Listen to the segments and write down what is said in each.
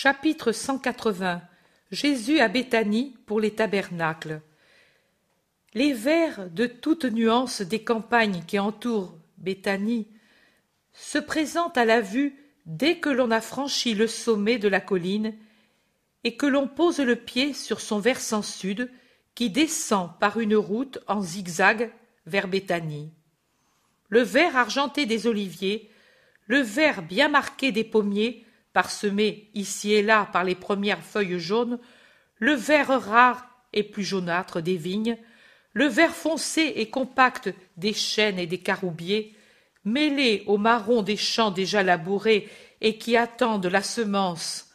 Chapitre 180 Jésus à Béthanie pour les tabernacles. Les vers de toutes nuances des campagnes qui entourent Béthanie se présentent à la vue dès que l'on a franchi le sommet de la colline et que l'on pose le pied sur son versant sud qui descend par une route en zigzag vers Béthanie. Le vert argenté des oliviers, le vert bien marqué des pommiers parsemé ici et là par les premières feuilles jaunes, le vert rare et plus jaunâtre des vignes, le vert foncé et compact des chênes et des caroubiers, mêlé au marron des champs déjà labourés et qui attendent la semence,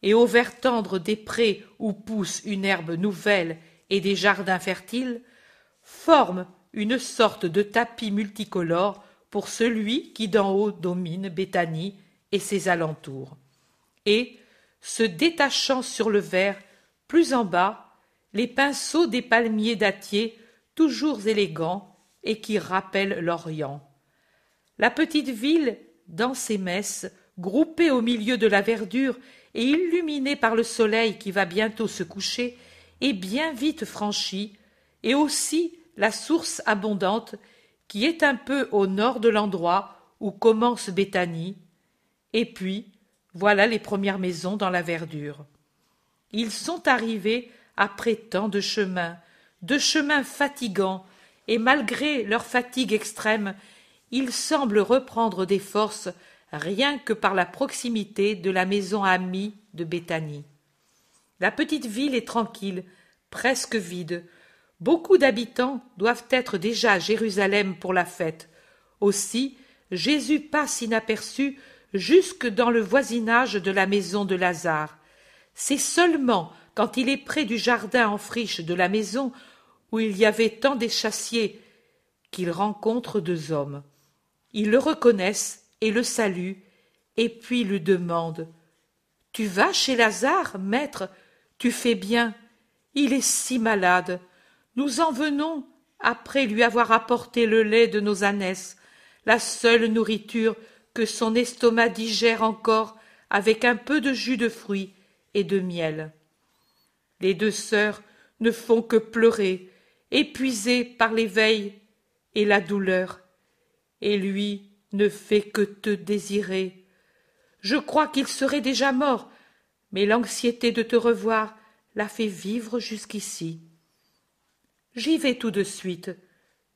et au vert tendre des prés où pousse une herbe nouvelle et des jardins fertiles, forment une sorte de tapis multicolore pour celui qui d'en haut domine Béthanie et ses alentours et se détachant sur le verre plus en bas les pinceaux des palmiers dattiers toujours élégants et qui rappellent l'orient. La petite ville dans ses messes groupée au milieu de la verdure et illuminée par le soleil qui va bientôt se coucher est bien vite franchie et aussi la source abondante qui est un peu au nord de l'endroit où commence Béthanie, et puis voilà les premières maisons dans la verdure. Ils sont arrivés après tant de chemins, de chemins fatigants, et malgré leur fatigue extrême, ils semblent reprendre des forces rien que par la proximité de la maison amie de Béthanie. La petite ville est tranquille, presque vide. Beaucoup d'habitants doivent être déjà à Jérusalem pour la fête. Aussi, Jésus passe inaperçu jusque dans le voisinage de la maison de Lazare. C'est seulement quand il est près du jardin en friche de la maison où il y avait tant d'échassiers qu'il rencontre deux hommes. Ils le reconnaissent et le saluent, et puis lui demandent Tu vas chez Lazare, maître? Tu fais bien. Il est si malade. Nous en venons après lui avoir apporté le lait de nos ânesses, la seule nourriture que son estomac digère encore avec un peu de jus de fruits et de miel. Les deux sœurs ne font que pleurer, épuisées par l'éveil et la douleur, et lui ne fait que te désirer. Je crois qu'il serait déjà mort, mais l'anxiété de te revoir l'a fait vivre jusqu'ici. J'y vais tout de suite.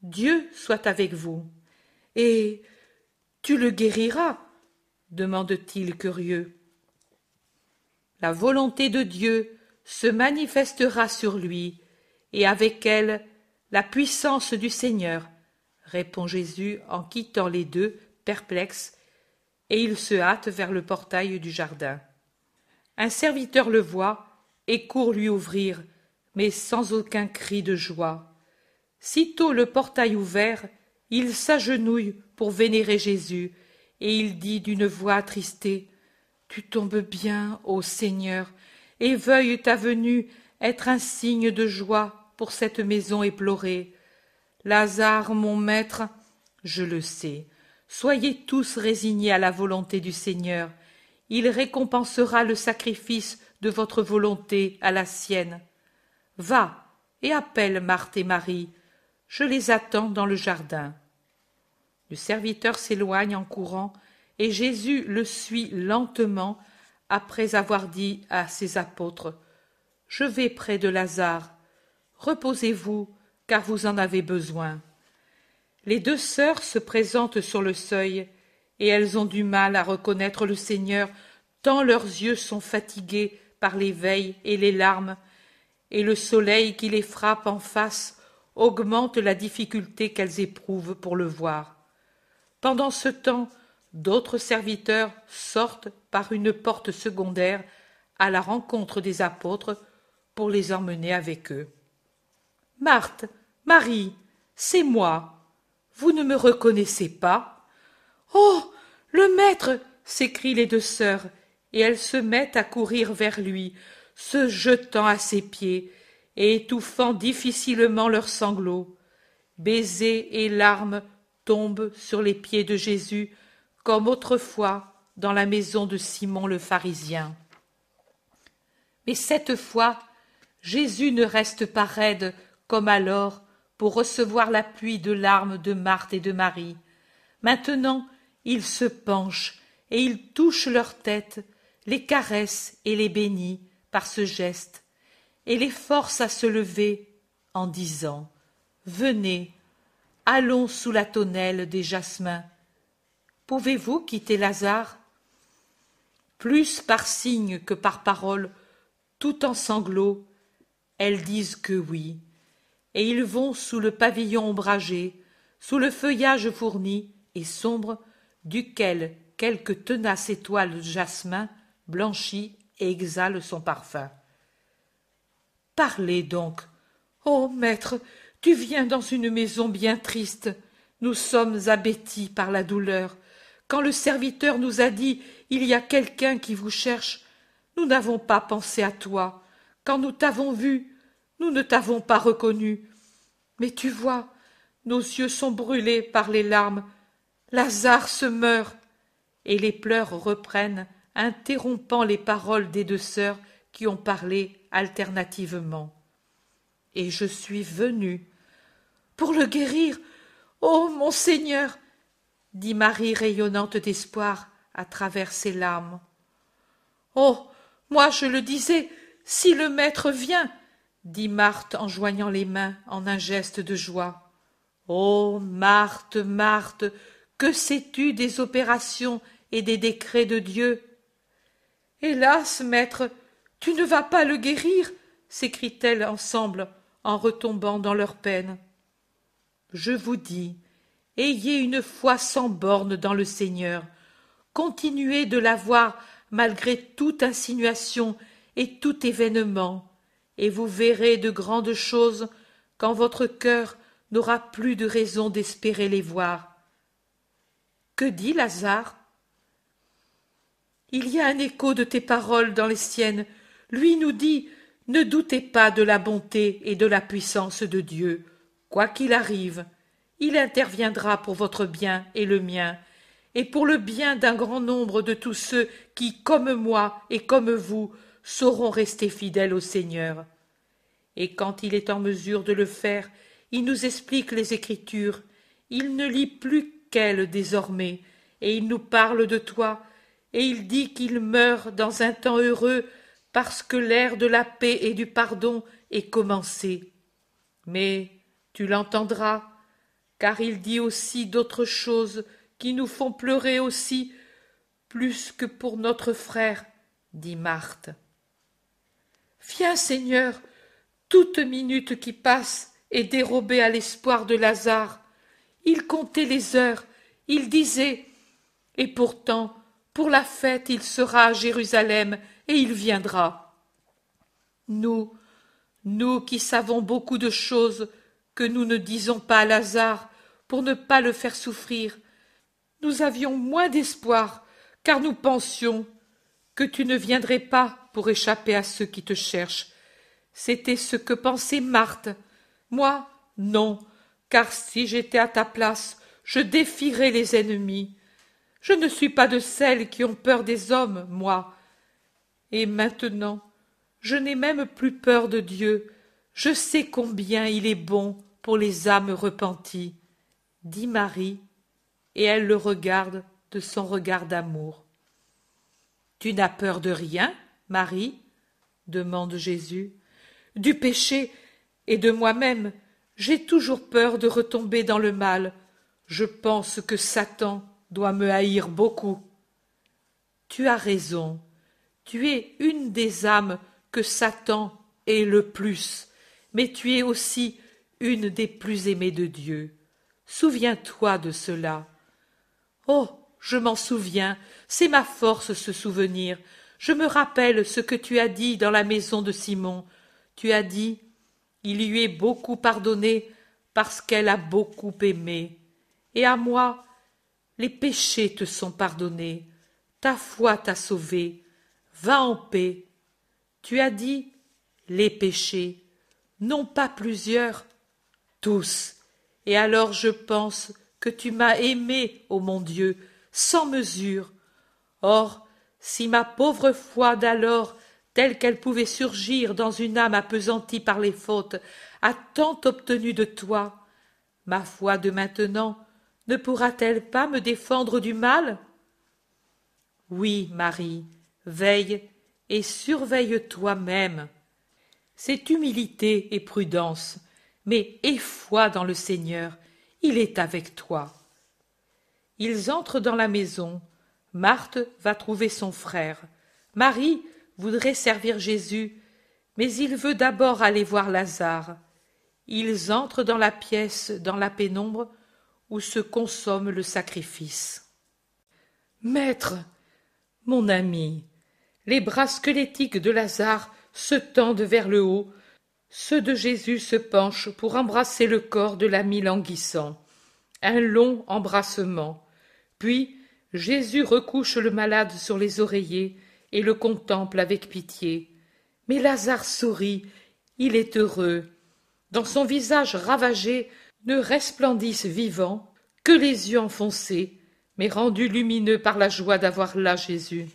Dieu soit avec vous. Et tu le guériras demande-t-il curieux. La volonté de Dieu se manifestera sur lui, et avec elle la puissance du Seigneur, répond Jésus en quittant les deux, perplexes, et il se hâte vers le portail du jardin. Un serviteur le voit et court lui ouvrir, mais sans aucun cri de joie. Sitôt le portail ouvert, il s'agenouille pour vénérer Jésus, et il dit d'une voix attristée Tu tombes bien, ô Seigneur, et veuille ta venue être un signe de joie pour cette maison éplorée. Lazare, mon maître, je le sais, soyez tous résignés à la volonté du Seigneur. Il récompensera le sacrifice de votre volonté à la sienne. Va et appelle Marthe et Marie. Je les attends dans le jardin. Le serviteur s'éloigne en courant, et Jésus le suit lentement, après avoir dit à ses apôtres Je vais près de Lazare. Reposez-vous, car vous en avez besoin. Les deux sœurs se présentent sur le seuil, et elles ont du mal à reconnaître le Seigneur, tant leurs yeux sont fatigués par l'éveil et les larmes, et le soleil qui les frappe en face augmente la difficulté qu'elles éprouvent pour le voir. Pendant ce temps, d'autres serviteurs sortent par une porte secondaire à la rencontre des apôtres pour les emmener avec eux. Marthe, Marie, c'est moi. Vous ne me reconnaissez pas Oh. Le maître. s'écrient les deux sœurs, et elles se mettent à courir vers lui, se jetant à ses pieds, et étouffant difficilement leurs sanglots. Baisers et larmes tombe sur les pieds de Jésus, comme autrefois dans la maison de Simon le pharisien. Mais cette fois, Jésus ne reste pas raide comme alors pour recevoir la pluie de larmes de Marthe et de Marie. Maintenant, il se penche et il touche leur tête, les caresse et les bénit par ce geste, et les force à se lever en disant Venez, allons sous la tonnelle des jasmins. Pouvez-vous quitter Lazare? Plus par signe que par parole, tout en sanglots, elles disent que oui, et ils vont sous le pavillon ombragé, sous le feuillage fourni et sombre, duquel quelque tenace étoile de jasmin blanchit et exhale son parfum. Parlez donc. Ô maître, tu viens dans une maison bien triste. Nous sommes abêtis par la douleur. Quand le serviteur nous a dit Il y a quelqu'un qui vous cherche, nous n'avons pas pensé à toi. Quand nous t'avons vu, nous ne t'avons pas reconnu. Mais tu vois, nos yeux sont brûlés par les larmes. Lazare se meurt. Et les pleurs reprennent, interrompant les paroles des deux sœurs qui ont parlé alternativement. Et je suis venue. Pour le guérir. Ô mon Seigneur. dit Marie rayonnante d'espoir à travers ses larmes. Oh. Moi je le disais, si le maître vient, dit Marthe en joignant les mains en un geste de joie. Oh. Marthe, Marthe, que sais-tu des opérations et des décrets de Dieu? Hélas, maître, tu ne vas pas le guérir, s'écrient-elles ensemble en retombant dans leur peine. Je vous dis, ayez une foi sans bornes dans le Seigneur, continuez de l'avoir malgré toute insinuation et tout événement, et vous verrez de grandes choses quand votre cœur n'aura plus de raison d'espérer les voir. Que dit Lazare? Il y a un écho de tes paroles dans les siennes. Lui nous dit Ne doutez pas de la bonté et de la puissance de Dieu. Quoi qu'il arrive, il interviendra pour votre bien et le mien, et pour le bien d'un grand nombre de tous ceux qui, comme moi et comme vous, sauront rester fidèles au Seigneur. Et quand il est en mesure de le faire, il nous explique les Écritures, il ne lit plus qu'elles désormais, et il nous parle de toi, et il dit qu'il meurt dans un temps heureux parce que l'ère de la paix et du pardon est commencée. Mais tu l'entendras, car il dit aussi d'autres choses qui nous font pleurer aussi, plus que pour notre frère, dit Marthe. Viens, Seigneur, toute minute qui passe est dérobée à l'espoir de Lazare. Il comptait les heures, il disait Et pourtant, pour la fête, il sera à Jérusalem, et il viendra. Nous, nous qui savons beaucoup de choses que nous ne disons pas à Lazare pour ne pas le faire souffrir, nous avions moins d'espoir, car nous pensions que tu ne viendrais pas pour échapper à ceux qui te cherchent. C'était ce que pensait Marthe. Moi, non, car si j'étais à ta place, je défierais les ennemis. Je ne suis pas de celles qui ont peur des hommes, moi. Et maintenant, je n'ai même plus peur de Dieu. Je sais combien il est bon pour les âmes repenties, dit Marie et elle le regarde de son regard d'amour. Tu n'as peur de rien, Marie demande Jésus. Du péché et de moi-même, j'ai toujours peur de retomber dans le mal. Je pense que Satan doit me haïr beaucoup. Tu as raison. Tu es une des âmes que Satan est le plus, mais tu es aussi une des plus aimées de Dieu. Souviens-toi de cela. Oh. Je m'en souviens, c'est ma force ce souvenir. Je me rappelle ce que tu as dit dans la maison de Simon. Tu as dit Il lui est beaucoup pardonné parce qu'elle a beaucoup aimé. Et à moi, les péchés te sont pardonnés. Ta foi t'a sauvé. Va en paix. Tu as dit les péchés, non pas plusieurs, Et alors je pense que tu m'as aimé, ô mon Dieu, sans mesure. Or, si ma pauvre foi d'alors telle qu'elle pouvait surgir dans une âme appesantie par les fautes, a tant obtenu de toi. Ma foi de maintenant ne pourra-t-elle pas me défendre du mal? Oui, Marie, veille et surveille toi-même. C'est humilité et prudence, mais aie foi dans le Seigneur, il est avec toi. Ils entrent dans la maison. Marthe va trouver son frère. Marie voudrait servir Jésus, mais il veut d'abord aller voir Lazare. Ils entrent dans la pièce, dans la pénombre, où se consomme le sacrifice. Maître, mon ami, les bras squelettiques de Lazare se tendent vers le haut, ceux de Jésus se penchent pour embrasser le corps de l'ami languissant. Un long embrassement. Puis Jésus recouche le malade sur les oreillers et le contemple avec pitié. Mais Lazare sourit, il est heureux. Dans son visage ravagé ne resplendissent vivants que les yeux enfoncés, mais rendus lumineux par la joie d'avoir là Jésus.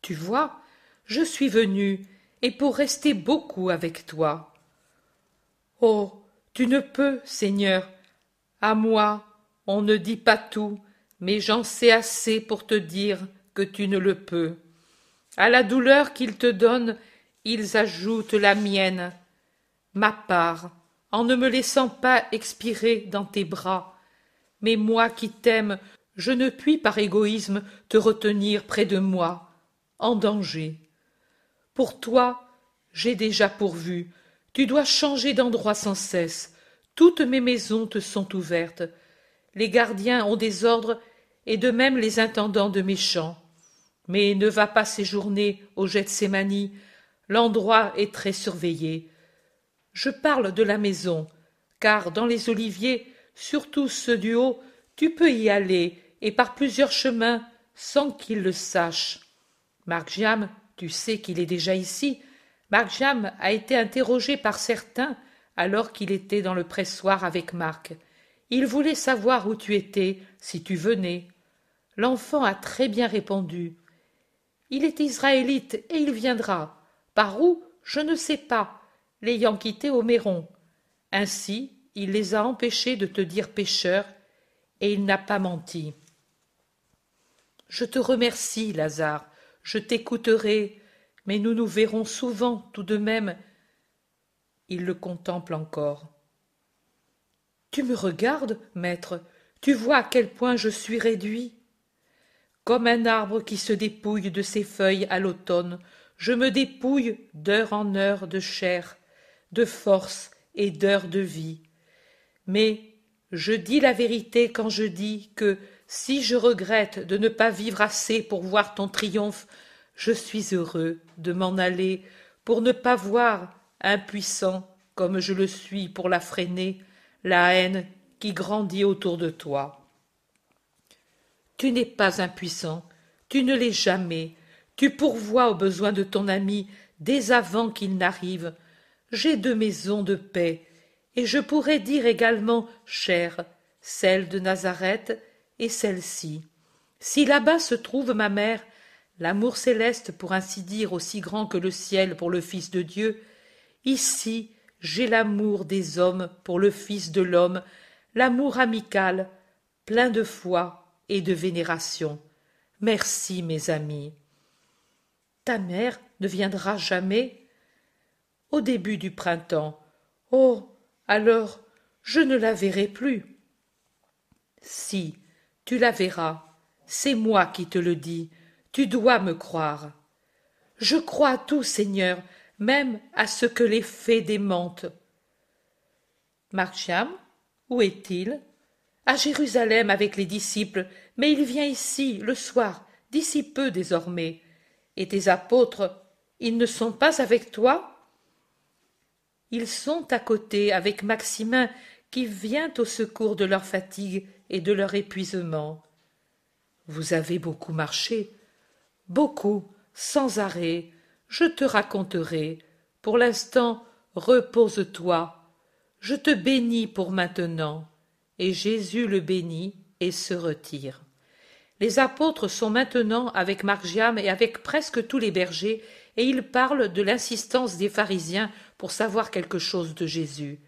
Tu vois, je suis venu, et pour rester beaucoup avec toi. Oh. Tu ne peux, Seigneur. À moi, on ne dit pas tout, mais j'en sais assez pour te dire que tu ne le peux. À la douleur qu'ils te donnent, ils ajoutent la mienne, ma part, en ne me laissant pas expirer dans tes bras. Mais moi qui t'aime, je ne puis par égoïsme te retenir près de moi, en danger. Pour toi, j'ai déjà pourvu. Tu dois changer d'endroit sans cesse. Toutes mes maisons te sont ouvertes. Les gardiens ont des ordres, et de même les intendants de mes champs. Mais ne va pas séjourner au Gethsémani, l'endroit est très surveillé. Je parle de la maison, car dans les oliviers, surtout ceux du haut, tu peux y aller, et par plusieurs chemins, sans qu'ils le sachent. Marc tu sais qu'il est déjà ici. Marc Jam a été interrogé par certains alors qu'il était dans le pressoir avec Marc. Il voulait savoir où tu étais, si tu venais. L'enfant a très bien répondu. Il est israélite et il viendra. Par où? Je ne sais pas l'ayant quitté au Méron. Ainsi, il les a empêchés de te dire pécheur, et il n'a pas menti. Je te remercie, Lazare, je t'écouterai, mais nous nous verrons souvent tout de même. Il le contemple encore. Tu me regardes, maître, tu vois à quel point je suis réduit. Comme un arbre qui se dépouille de ses feuilles à l'automne, je me dépouille d'heure en heure de chair, de force et d'heures de vie. Mais je dis la vérité quand je dis que, si je regrette de ne pas vivre assez pour voir ton triomphe, je suis heureux de m'en aller pour ne pas voir, impuissant comme je le suis pour la freiner, la haine qui grandit autour de toi. Tu n'es pas impuissant, tu ne l'es jamais, tu pourvois aux besoins de ton ami dès avant qu'il n'arrive, j'ai deux maisons de paix, et je pourrais dire également chère, celle de Nazareth et celle-ci. Si là-bas se trouve ma mère, l'amour céleste pour ainsi dire aussi grand que le ciel pour le Fils de Dieu, ici j'ai l'amour des hommes pour le Fils de l'homme, l'amour amical, plein de foi et de vénération. Merci, mes amis. Ta mère ne viendra jamais au début du printemps. Oh. Alors je ne la verrai plus. Si, tu la verras. C'est moi qui te le dis. Tu dois me croire. Je crois à tout, Seigneur, même à ce que les fées démentent. Marchiam, où est-il? À Jérusalem avec les disciples, mais il vient ici, le soir, d'ici peu désormais. Et tes apôtres, ils ne sont pas avec toi? Ils sont à côté avec Maximin qui vient au secours de leur fatigue et de leur épuisement. Vous avez beaucoup marché. Beaucoup, sans arrêt. Je te raconterai. Pour l'instant, repose-toi. Je te bénis pour maintenant. Et Jésus le bénit et se retire. Les apôtres sont maintenant avec Margiam et avec presque tous les bergers, et ils parlent de l'insistance des pharisiens pour savoir quelque chose de Jésus.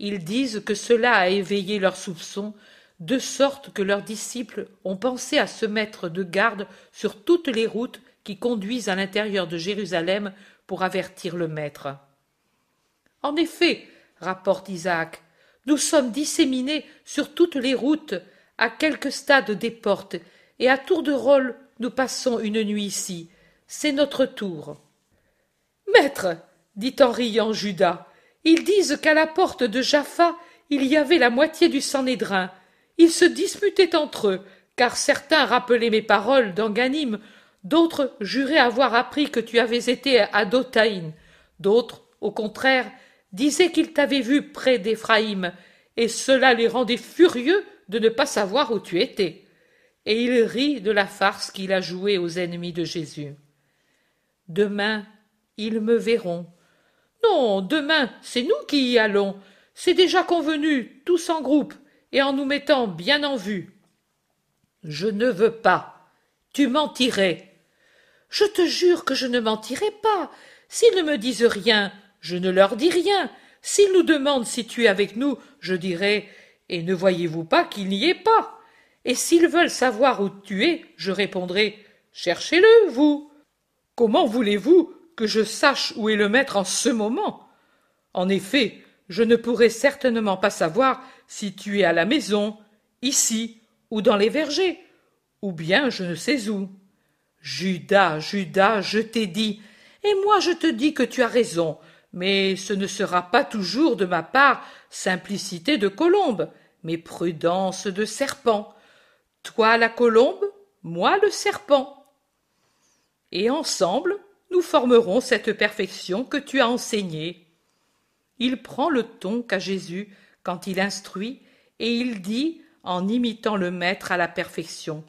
Ils disent que cela a éveillé leurs soupçons, de sorte que leurs disciples ont pensé à se mettre de garde sur toutes les routes qui conduisent à l'intérieur de Jérusalem pour avertir le Maître. En effet, rapporte Isaac, nous sommes disséminés sur toutes les routes, à quelques stades des portes, et à tour de rôle nous passons une nuit ici. C'est notre tour. Maître, dit en riant Judas, ils disent qu'à la porte de Jaffa il y avait la moitié du Sanhédrin. Ils se disputaient entre eux, car certains rappelaient mes paroles d'Anganim, d'autres juraient avoir appris que tu avais été à Dothaïn, d'autres, au contraire, disaient qu'ils t'avaient vu près d'Éphraïm, et cela les rendait furieux de ne pas savoir où tu étais. Et il rit de la farce qu'il a jouée aux ennemis de Jésus. Demain, ils me verront. Non, demain, c'est nous qui y allons. C'est déjà convenu, tous en groupe, et en nous mettant bien en vue. Je ne veux pas. Tu mentirais. Je te jure que je ne mentirai pas. S'ils ne me disent rien, je ne leur dis rien. S'ils nous demandent si tu es avec nous, je dirai Et ne voyez-vous pas qu'il n'y est pas? Et s'ils veulent savoir où tu es, je répondrai Cherchez-le, vous. Comment voulez-vous que je sache où est le maître en ce moment? En effet, je ne pourrai certainement pas savoir si tu es à la maison, ici, ou dans les vergers, ou bien je ne sais où. Judas, Judas, je t'ai dit, et moi je te dis que tu as raison, mais ce ne sera pas toujours de ma part simplicité de colombe, mais prudence de serpent. Toi la colombe, moi le serpent. Et ensemble, nous formerons cette perfection que tu as enseignée. Il prend le ton qu'a Jésus quand il instruit, et il dit, en imitant le Maître à la perfection,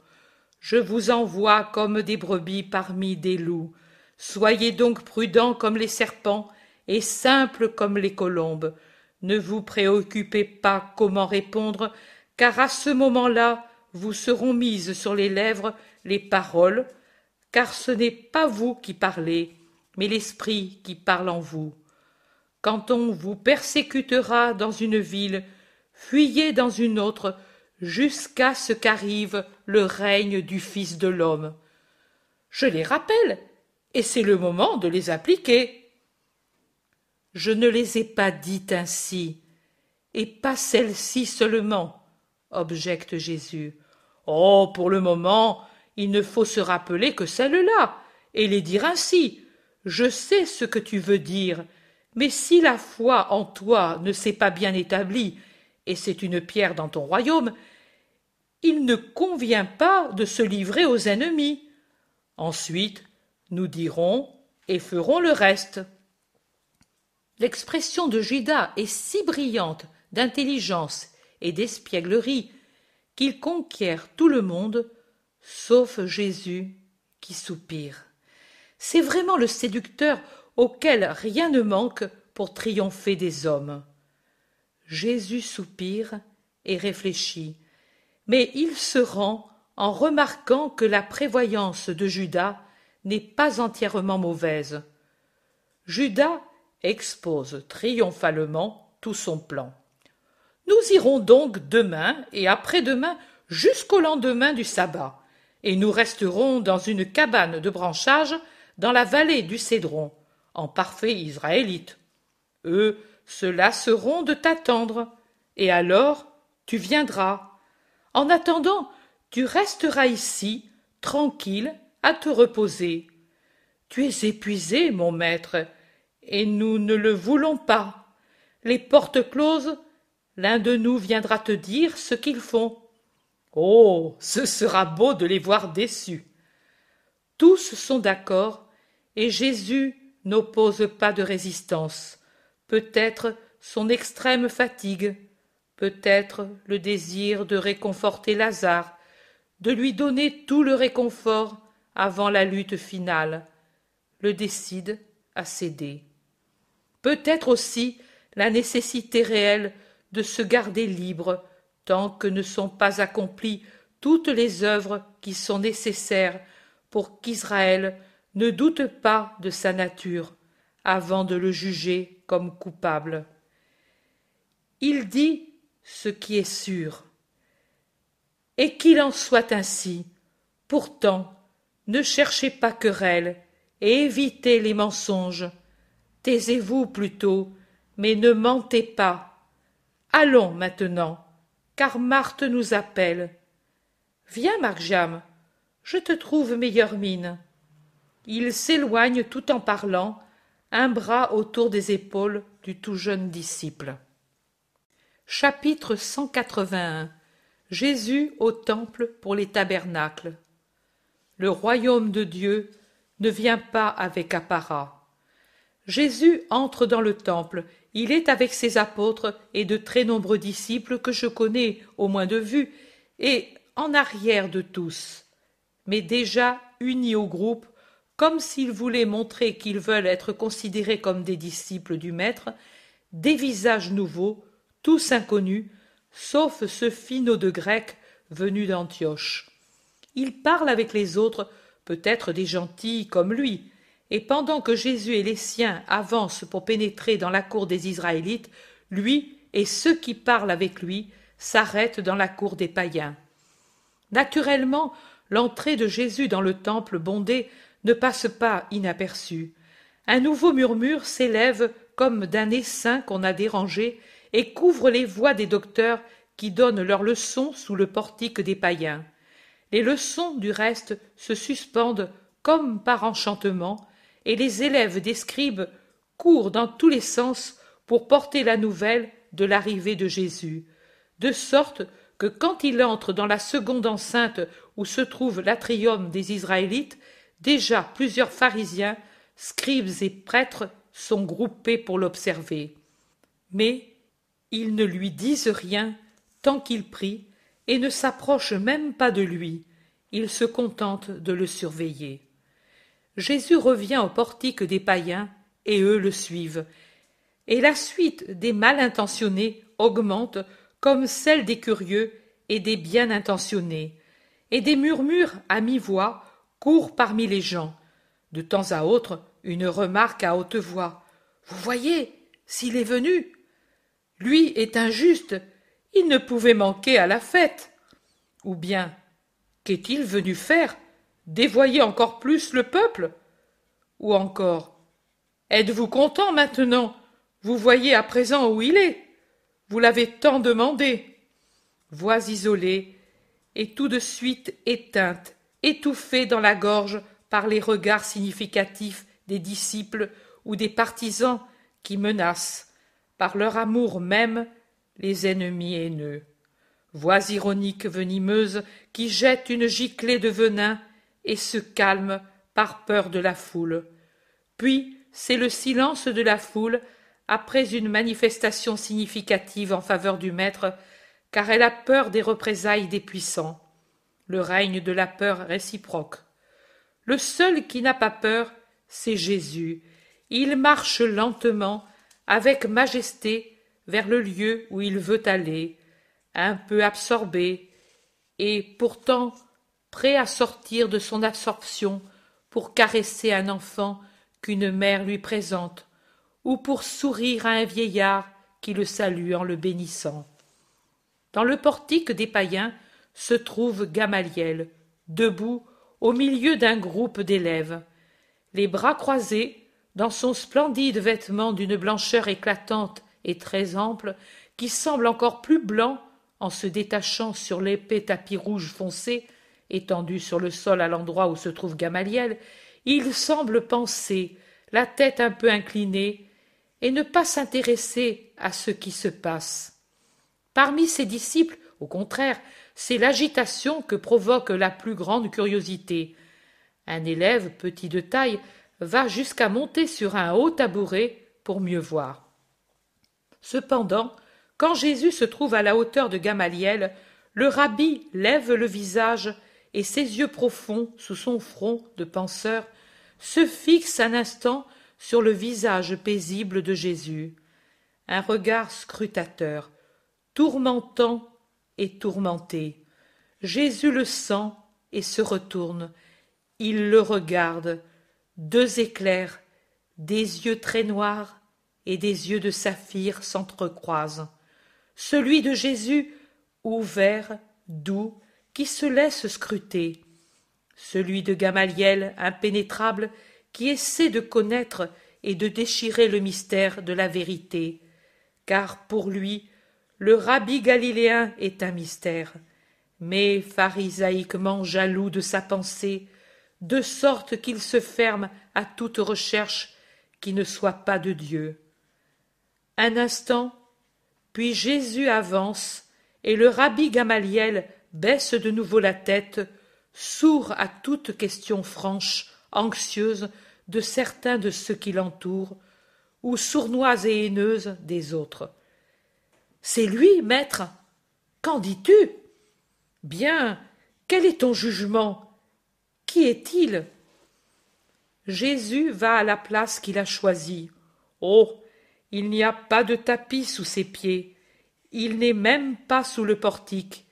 Je vous envoie comme des brebis parmi des loups. Soyez donc prudents comme les serpents et simples comme les colombes. Ne vous préoccupez pas comment répondre, car à ce moment-là vous seront mises sur les lèvres les paroles, car ce n'est pas vous qui parlez, mais l'Esprit qui parle en vous. Quand on vous persécutera dans une ville, fuyez dans une autre, jusqu'à ce qu'arrive le règne du Fils de l'homme. Je les rappelle, et c'est le moment de les appliquer. Je ne les ai pas dites ainsi, et pas celle-ci seulement, objecte Jésus. Oh, pour le moment, il ne faut se rappeler que celle-là, et les dire ainsi. Je sais ce que tu veux dire, mais si la foi en toi ne s'est pas bien établie, et c'est une pierre dans ton royaume, il ne convient pas de se livrer aux ennemis. Ensuite, nous dirons et ferons le reste. L'expression de Judas est si brillante d'intelligence et d'espièglerie qu'il conquiert tout le monde, sauf Jésus qui soupire. C'est vraiment le séducteur auquel rien ne manque pour triompher des hommes. Jésus soupire et réfléchit, mais il se rend en remarquant que la prévoyance de Judas n'est pas entièrement mauvaise. Judas expose triomphalement tout son plan. Nous irons donc demain et après-demain jusqu'au lendemain du sabbat, et nous resterons dans une cabane de branchage dans la vallée du Cédron, en parfait israélite. Eux se lasseront de t'attendre, et alors tu viendras. En attendant, tu resteras ici, tranquille, à te reposer. Tu es épuisé, mon maître, et nous ne le voulons pas. Les portes closes, l'un de nous viendra te dire ce qu'ils font. Oh. Ce sera beau de les voir déçus. Tous sont d'accord, et Jésus n'oppose pas de résistance. Peut-être son extrême fatigue, peut-être le désir de réconforter Lazare, de lui donner tout le réconfort avant la lutte finale, le décide à céder peut-être aussi la nécessité réelle de se garder libre tant que ne sont pas accomplies toutes les œuvres qui sont nécessaires pour qu'Israël ne doute pas de sa nature avant de le juger comme coupable. Il dit ce qui est sûr. Et qu'il en soit ainsi. Pourtant, ne cherchez pas querelle et évitez les mensonges. Taisez-vous plutôt, mais ne mentez pas. Allons maintenant, car Marthe nous appelle. Viens, Marjam, je te trouve meilleure mine. Il s'éloigne tout en parlant, un bras autour des épaules du tout jeune disciple. Chapitre 181 Jésus au temple pour les tabernacles. Le royaume de Dieu ne vient pas avec apparat. Jésus entre dans le temple, il est avec ses apôtres et de très nombreux disciples que je connais au moins de vue, et en arrière de tous, mais déjà unis au groupe, comme s'ils voulaient montrer qu'ils veulent être considérés comme des disciples du Maître, des visages nouveaux, tous inconnus, sauf ce finot de grec venu d'Antioche. Il parle avec les autres, peut-être des gentils comme lui, et pendant que Jésus et les siens avancent pour pénétrer dans la cour des Israélites, lui et ceux qui parlent avec lui s'arrêtent dans la cour des païens. Naturellement, l'entrée de Jésus dans le temple bondé ne passe pas inaperçue. Un nouveau murmure s'élève comme d'un essaim qu'on a dérangé et couvre les voix des docteurs qui donnent leurs leçons sous le portique des païens. Les leçons, du reste, se suspendent comme par enchantement, et les élèves des scribes courent dans tous les sens pour porter la nouvelle de l'arrivée de Jésus, de sorte que quand il entre dans la seconde enceinte où se trouve l'atrium des Israélites, déjà plusieurs pharisiens, scribes et prêtres sont groupés pour l'observer. Mais ils ne lui disent rien tant qu'il prie et ne s'approchent même pas de lui, ils se contentent de le surveiller. Jésus revient au portique des païens, et eux le suivent. Et la suite des mal intentionnés augmente comme celle des curieux et des bien intentionnés. Et des murmures à mi-voix courent parmi les gens. De temps à autre, une remarque à haute voix. Vous voyez, s'il est venu. Lui est injuste, il ne pouvait manquer à la fête. Ou bien, qu'est-il venu faire? Dévoyer encore plus le peuple? Ou encore Êtes-vous content maintenant? Vous voyez à présent où il est Vous l'avez tant demandé Voix isolée, et tout de suite éteinte, étouffée dans la gorge par les regards significatifs des disciples ou des partisans qui menacent, par leur amour même, les ennemis haineux. Voix ironique venimeuse qui jette une giclée de venin et se calme par peur de la foule. Puis c'est le silence de la foule après une manifestation significative en faveur du maître, car elle a peur des représailles des puissants. Le règne de la peur réciproque. Le seul qui n'a pas peur, c'est Jésus. Il marche lentement, avec majesté, vers le lieu où il veut aller, un peu absorbé, et pourtant prêt à sortir de son absorption pour caresser un enfant qu'une mère lui présente, ou pour sourire à un vieillard qui le salue en le bénissant. Dans le portique des païens se trouve Gamaliel, debout au milieu d'un groupe d'élèves, les bras croisés, dans son splendide vêtement d'une blancheur éclatante et très ample, qui semble encore plus blanc en se détachant sur l'épais tapis rouge foncé étendu sur le sol à l'endroit où se trouve Gamaliel, il semble penser, la tête un peu inclinée, et ne pas s'intéresser à ce qui se passe. Parmi ses disciples, au contraire, c'est l'agitation que provoque la plus grande curiosité. Un élève, petit de taille, va jusqu'à monter sur un haut tabouret pour mieux voir. Cependant, quand Jésus se trouve à la hauteur de Gamaliel, le rabbi lève le visage et ses yeux profonds sous son front de penseur se fixent un instant sur le visage paisible de Jésus. Un regard scrutateur, tourmentant tourmenté. Jésus le sent et se retourne. Il le regarde. Deux éclairs, des yeux très noirs et des yeux de saphir s'entrecroisent. Celui de Jésus, ouvert, doux, qui se laisse scruter. Celui de Gamaliel, impénétrable, qui essaie de connaître et de déchirer le mystère de la vérité. Car pour lui, le rabbi galiléen est un mystère. Mais pharisaïquement jaloux de sa pensée, de sorte qu'il se ferme à toute recherche qui ne soit pas de Dieu. Un instant, puis Jésus avance, et le rabbi Gamaliel baisse de nouveau la tête, sourd à toute question franche, anxieuse de certains de ceux qui l'entourent, ou sournoise et haineuse des autres. C'est lui, maître. Qu'en dis-tu? Bien, quel est ton jugement? Qui est-il? Jésus va à la place qu'il a choisie. Oh. Il n'y a pas de tapis sous ses pieds. Il n'est même pas sous le portique.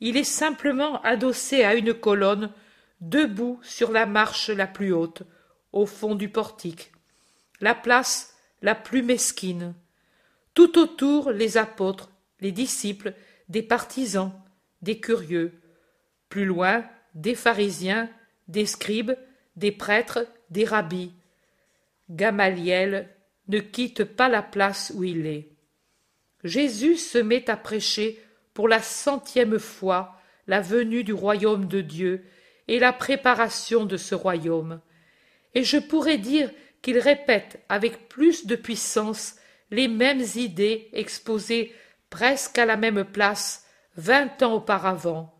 Il est simplement adossé à une colonne, debout sur la marche la plus haute, au fond du portique. La place la plus mesquine. Tout autour les apôtres, les disciples, des partisans, des curieux. Plus loin, des pharisiens, des scribes, des prêtres, des rabbis. Gamaliel ne quitte pas la place où il est. Jésus se met à prêcher pour la centième fois la venue du royaume de Dieu et la préparation de ce royaume. Et je pourrais dire qu'il répète avec plus de puissance les mêmes idées exposées presque à la même place vingt ans auparavant.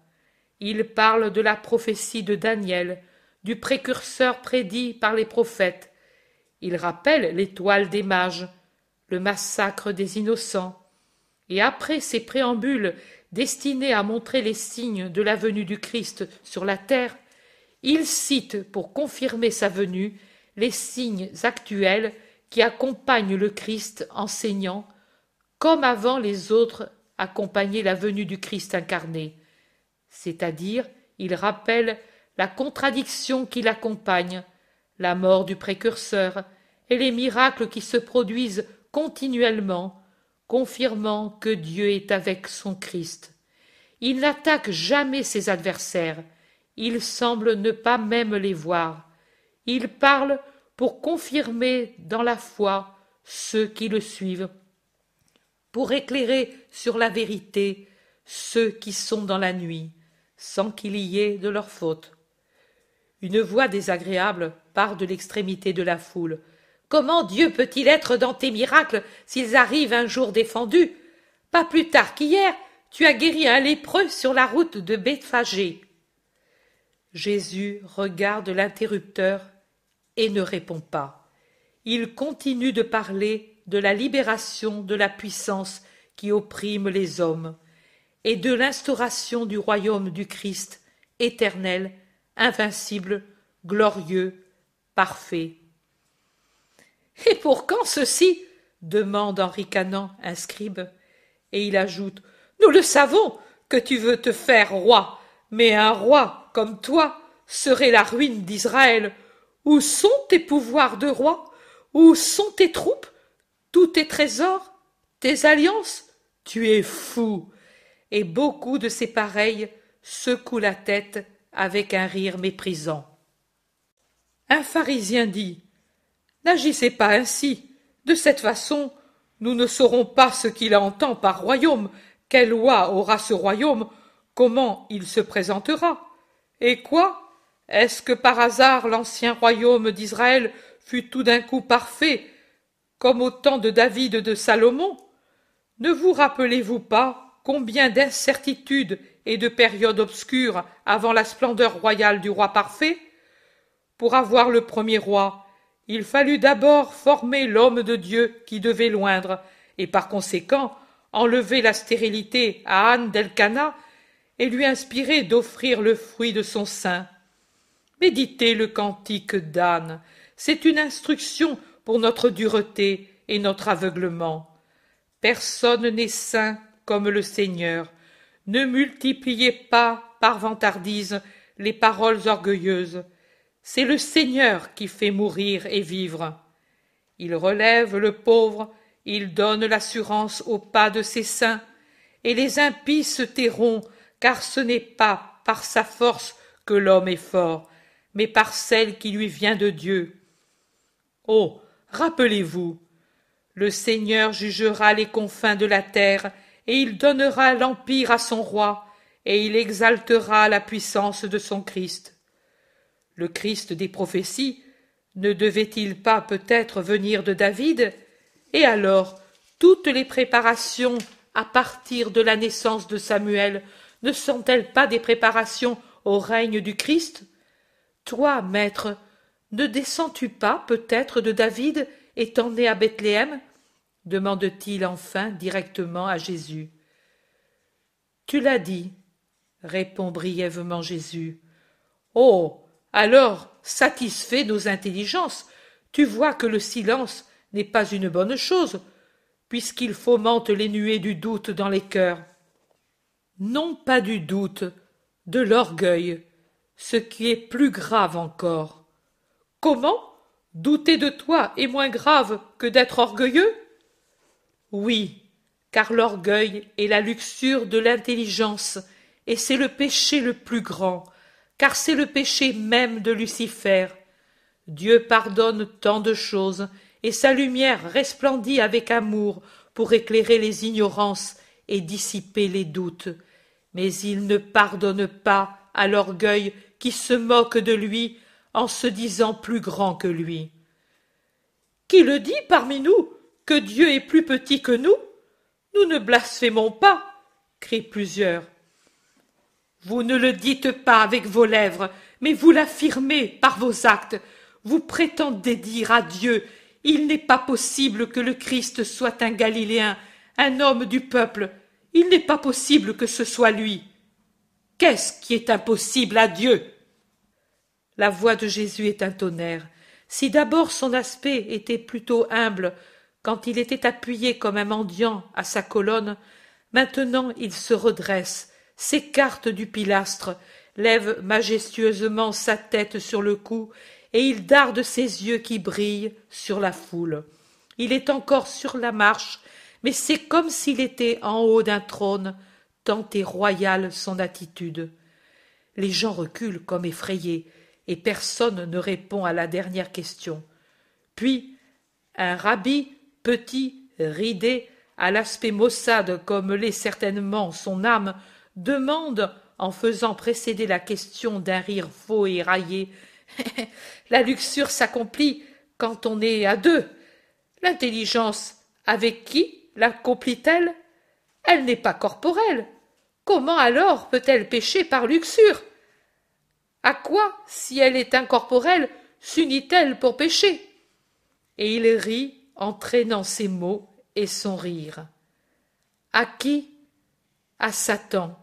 Il parle de la prophétie de Daniel, du précurseur prédit par les prophètes. Il rappelle l'étoile des mages, le massacre des innocents. Et après ces préambules destinés à montrer les signes de la venue du Christ sur la terre, il cite pour confirmer sa venue les signes actuels qui accompagnent le Christ enseignant, comme avant les autres accompagnaient la venue du Christ incarné. C'est-à-dire, il rappelle la contradiction qui l'accompagne, la mort du précurseur et les miracles qui se produisent continuellement, confirmant que Dieu est avec son Christ. Il n'attaque jamais ses adversaires, il semble ne pas même les voir. Il parle pour confirmer dans la foi ceux qui le suivent, pour éclairer sur la vérité ceux qui sont dans la nuit, sans qu'il y ait de leur faute. Une voix désagréable part de l'extrémité de la foule. Comment Dieu peut-il être dans tes miracles s'ils arrivent un jour défendus? Pas plus tard qu'hier, tu as guéri un lépreux sur la route de Bethphagée. Jésus regarde l'interrupteur et ne répond pas. Il continue de parler de la libération de la puissance qui opprime les hommes et de l'instauration du royaume du Christ éternel invincible, glorieux, parfait. Et pour quand ceci? demande en ricanant un scribe, et il ajoute Nous le savons que tu veux te faire roi, mais un roi comme toi serait la ruine d'Israël. Où sont tes pouvoirs de roi? Où sont tes troupes? Tous tes trésors? Tes alliances? Tu es fou. Et beaucoup de ses pareils secouent la tête avec un rire méprisant. Un pharisien dit N'agissez pas ainsi. De cette façon, nous ne saurons pas ce qu'il entend par royaume, quelle loi aura ce royaume, comment il se présentera? Et quoi Est-ce que par hasard l'ancien royaume d'Israël fut tout d'un coup parfait, comme au temps de David de Salomon? Ne vous rappelez-vous pas combien d'incertitudes et de périodes obscures avant la splendeur royale du roi parfait? Pour avoir le premier roi, il fallut d'abord former l'homme de Dieu qui devait loindre, et par conséquent enlever la stérilité à Anne d'Elkana et lui inspirer d'offrir le fruit de son sein. Méditez le cantique d'Anne, c'est une instruction pour notre dureté et notre aveuglement. Personne n'est saint comme le Seigneur. Ne multipliez pas par vantardise les paroles orgueilleuses. C'est le Seigneur qui fait mourir et vivre. Il relève le pauvre, il donne l'assurance au pas de ses saints, et les impies se tairont, car ce n'est pas par sa force que l'homme est fort, mais par celle qui lui vient de Dieu. Oh. Rappelez-vous. Le Seigneur jugera les confins de la terre, et il donnera l'empire à son roi, et il exaltera la puissance de son Christ. Le Christ des prophéties ne devait-il pas peut-être venir de David? Et alors, toutes les préparations à partir de la naissance de Samuel ne sont-elles pas des préparations au règne du Christ? Toi, maître, ne descends-tu pas peut-être de David étant né à Bethléem? demande-t-il enfin directement à Jésus. Tu l'as dit, répond brièvement Jésus. Oh. Alors, satisfais nos intelligences, tu vois que le silence n'est pas une bonne chose, puisqu'il fomente les nuées du doute dans les cœurs. Non pas du doute, de l'orgueil, ce qui est plus grave encore. Comment Douter de toi est moins grave que d'être orgueilleux? Oui, car l'orgueil est la luxure de l'intelligence, et c'est le péché le plus grand, car c'est le péché même de Lucifer. Dieu pardonne tant de choses, et sa lumière resplendit avec amour pour éclairer les ignorances et dissiper les doutes. Mais il ne pardonne pas à l'orgueil qui se moque de lui en se disant plus grand que lui. Qui le dit parmi nous que Dieu est plus petit que nous? Nous ne blasphémons pas, crient plusieurs. Vous ne le dites pas avec vos lèvres, mais vous l'affirmez par vos actes. Vous prétendez dire à Dieu Il n'est pas possible que le Christ soit un Galiléen, un homme du peuple. Il n'est pas possible que ce soit lui. Qu'est-ce qui est impossible à Dieu? La voix de Jésus est un tonnerre. Si d'abord son aspect était plutôt humble, quand il était appuyé comme un mendiant à sa colonne, maintenant il se redresse, s'écarte du pilastre, lève majestueusement sa tête sur le cou, et il darde ses yeux qui brillent sur la foule. Il est encore sur la marche, mais c'est comme s'il était en haut d'un trône, tant est royale son attitude. Les gens reculent comme effrayés, et personne ne répond à la dernière question. Puis un rabbi, petit, ridé, à l'aspect maussade comme l'est certainement son âme, demande, en faisant précéder la question d'un rire faux et raillé, La luxure s'accomplit quand on est à deux. L'intelligence, avec qui l'accomplit-elle Elle, Elle n'est pas corporelle. Comment alors peut-elle pécher par luxure? À quoi, si elle est incorporelle, s'unit-elle pour pécher? Et il rit en traînant ses mots et son rire. À qui? À Satan.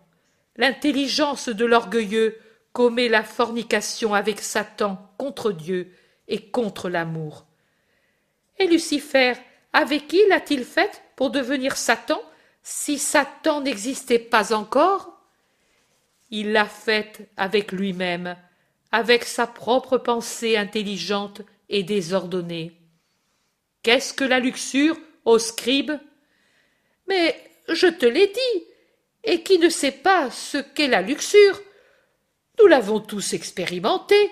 L'intelligence de l'orgueilleux commet la fornication avec Satan contre Dieu et contre l'amour. Et Lucifer, avec qui l'a-t-il fait pour devenir Satan, si Satan n'existait pas encore il l'a faite avec lui-même, avec sa propre pensée intelligente et désordonnée. Qu'est-ce que la luxure, ô scribe? Mais je te l'ai dit, et qui ne sait pas ce qu'est la luxure? Nous l'avons tous expérimenté.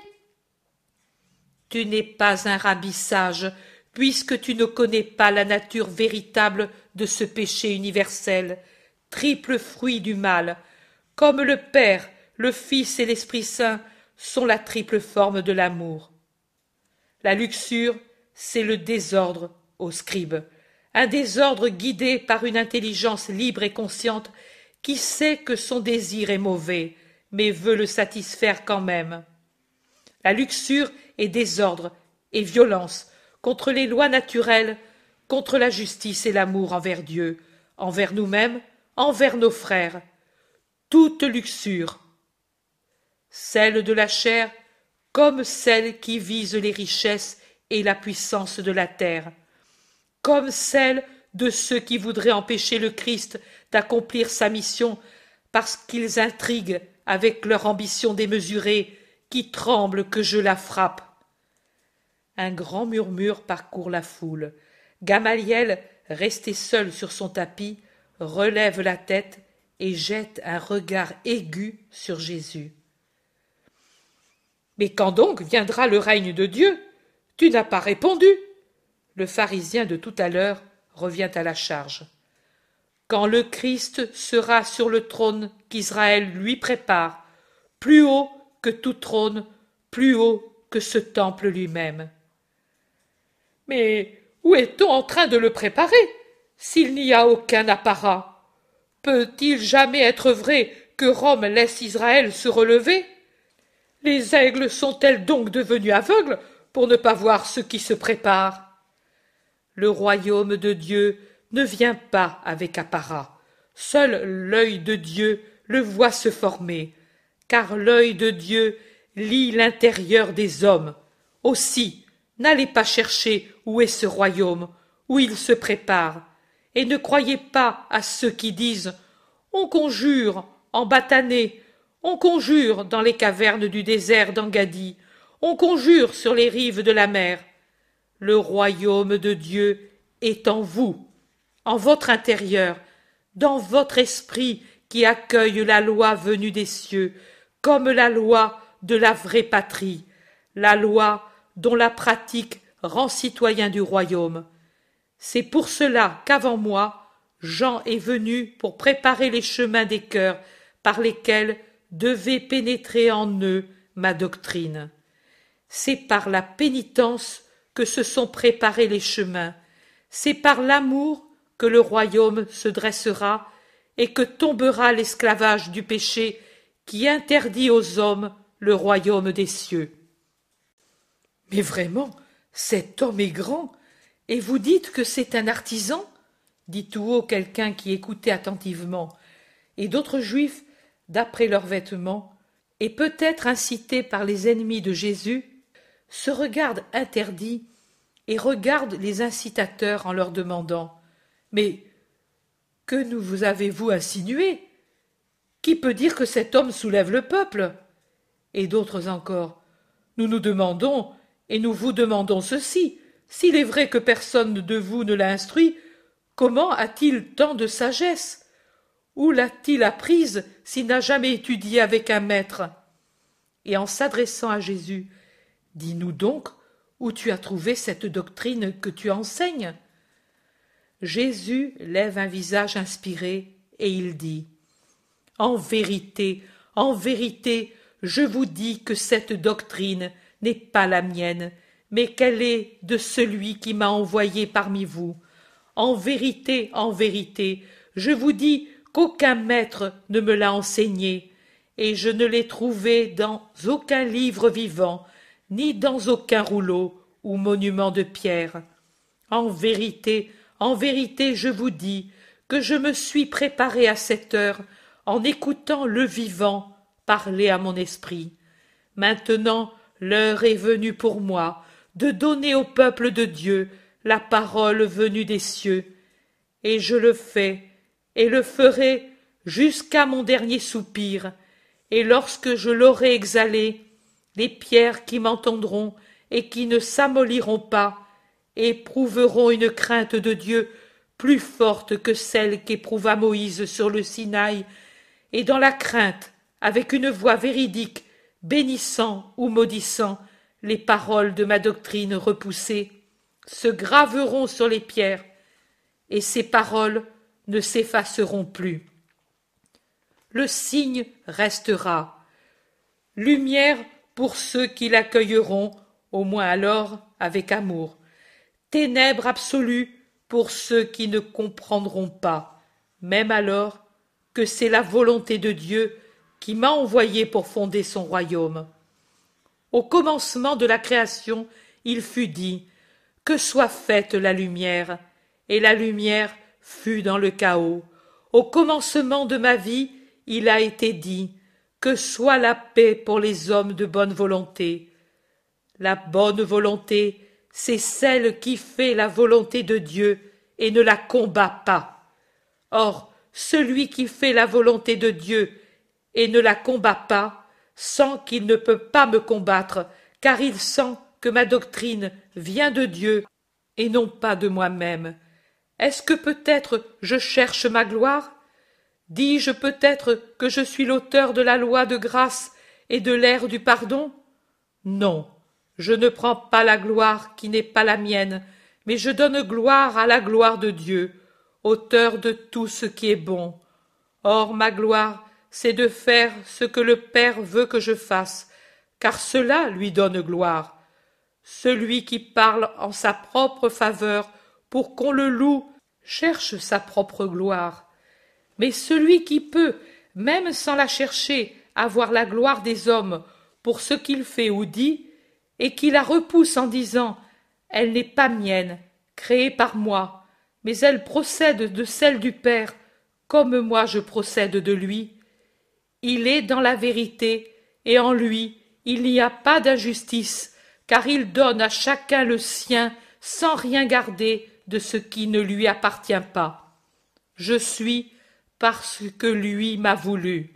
Tu n'es pas un rabbi sage, puisque tu ne connais pas la nature véritable de ce péché universel, triple fruit du mal, comme le Père, le Fils et l'Esprit Saint sont la triple forme de l'amour. La luxure, c'est le désordre au scribe, un désordre guidé par une intelligence libre et consciente qui sait que son désir est mauvais, mais veut le satisfaire quand même. La luxure est désordre et violence contre les lois naturelles, contre la justice et l'amour envers Dieu, envers nous-mêmes, envers nos frères, toute luxure, celle de la chair comme celle qui vise les richesses et la puissance de la terre, comme celle de ceux qui voudraient empêcher le Christ d'accomplir sa mission parce qu'ils intriguent avec leur ambition démesurée, qui tremble que je la frappe. Un grand murmure parcourt la foule. Gamaliel, resté seul sur son tapis, relève la tête et jette un regard aigu sur Jésus. Mais quand donc viendra le règne de Dieu? Tu n'as pas répondu. Le pharisien de tout à l'heure revient à la charge. Quand le Christ sera sur le trône qu'Israël lui prépare, plus haut que tout trône, plus haut que ce temple lui-même. Mais où est-on en train de le préparer s'il n'y a aucun apparat? Peut-il jamais être vrai que Rome laisse Israël se relever? Les aigles sont-elles donc devenus aveugles pour ne pas voir ce qui se prépare? Le royaume de Dieu ne vient pas avec apparat. Seul l'œil de Dieu le voit se former, car l'œil de Dieu lit l'intérieur des hommes. Aussi, n'allez pas chercher où est ce royaume, où il se prépare, et ne croyez pas à ceux qui disent On conjure en Batanée, on conjure dans les cavernes du désert d'Angadi, on conjure sur les rives de la mer. Le royaume de Dieu est en vous, en votre intérieur, dans votre esprit qui accueille la loi venue des cieux, comme la loi de la vraie patrie, la loi dont la pratique rend citoyen du royaume. C'est pour cela qu'avant moi, Jean est venu pour préparer les chemins des cœurs par lesquels devait pénétrer en eux ma doctrine. C'est par la pénitence que se sont préparés les chemins, c'est par l'amour que le royaume se dressera et que tombera l'esclavage du péché qui interdit aux hommes le royaume des cieux. Mais vraiment, cet homme est grand, et vous dites que c'est un artisan dit tout haut quelqu'un qui écoutait attentivement, et d'autres juifs, d'après leurs vêtements, et peut-être incités par les ennemis de Jésus, se regardent interdits et regardent les incitateurs en leur demandant Mais que nous vous avez-vous insinué? Qui peut dire que cet homme soulève le peuple? Et d'autres encore Nous nous demandons, et nous vous demandons ceci. S'il est vrai que personne de vous ne l'a instruit, comment a-t-il tant de sagesse? Où l'a-t-il apprise s'il n'a jamais étudié avec un maître? Et en s'adressant à Jésus, dis-nous donc où tu as trouvé cette doctrine que tu enseignes? Jésus lève un visage inspiré et il dit En vérité, en vérité, je vous dis que cette doctrine n'est pas la mienne, mais qu'elle est de celui qui m'a envoyé parmi vous. En vérité, en vérité, je vous dis qu'aucun maître ne me l'a enseigné, et je ne l'ai trouvé dans aucun livre vivant, ni dans aucun rouleau ou monument de pierre. En vérité, en vérité, je vous dis que je me suis préparé à cette heure en écoutant le vivant parler à mon esprit. Maintenant, l'heure est venue pour moi de donner au peuple de Dieu la parole venue des cieux, et je le fais, et le ferai jusqu'à mon dernier soupir, et lorsque je l'aurai exhalé, les pierres qui m'entendront et qui ne s'amolliront pas, éprouveront une crainte de Dieu plus forte que celle qu'éprouva Moïse sur le Sinaï, et dans la crainte, avec une voix véridique, bénissant ou maudissant les paroles de ma doctrine repoussée, se graveront sur les pierres, et ces paroles ne s'effaceront plus. Le signe restera, lumière pour ceux qui l'accueilleront, au moins alors avec amour, ténèbres absolues pour ceux qui ne comprendront pas, même alors que c'est la volonté de Dieu qui m'a envoyé pour fonder son royaume. Au commencement de la création, il fut dit Que soit faite la lumière, et la lumière fut dans le chaos. Au commencement de ma vie, il a été dit Que soit la paix pour les hommes de bonne volonté. La bonne volonté c'est celle qui fait la volonté de Dieu et ne la combat pas. Or, celui qui fait la volonté de Dieu et ne la combat pas, sent qu'il ne peut pas me combattre, car il sent que ma doctrine vient de Dieu et non pas de moi-même. Est-ce que peut-être je cherche ma gloire? Dis-je peut-être que je suis l'auteur de la loi de grâce et de l'ère du pardon? Non, je ne prends pas la gloire qui n'est pas la mienne, mais je donne gloire à la gloire de Dieu, auteur de tout ce qui est bon. Or ma gloire, c'est de faire ce que le Père veut que je fasse, car cela lui donne gloire. Celui qui parle en sa propre faveur pour qu'on le loue cherche sa propre gloire. Mais celui qui peut, même sans la chercher, avoir la gloire des hommes pour ce qu'il fait ou dit, et qui la repousse en disant Elle n'est pas mienne, créée par moi, mais elle procède de celle du Père, comme moi je procède de lui. Il est dans la vérité, et en lui il n'y a pas d'injustice, car il donne à chacun le sien sans rien garder de ce qui ne lui appartient pas. Je suis parce que lui m'a voulu.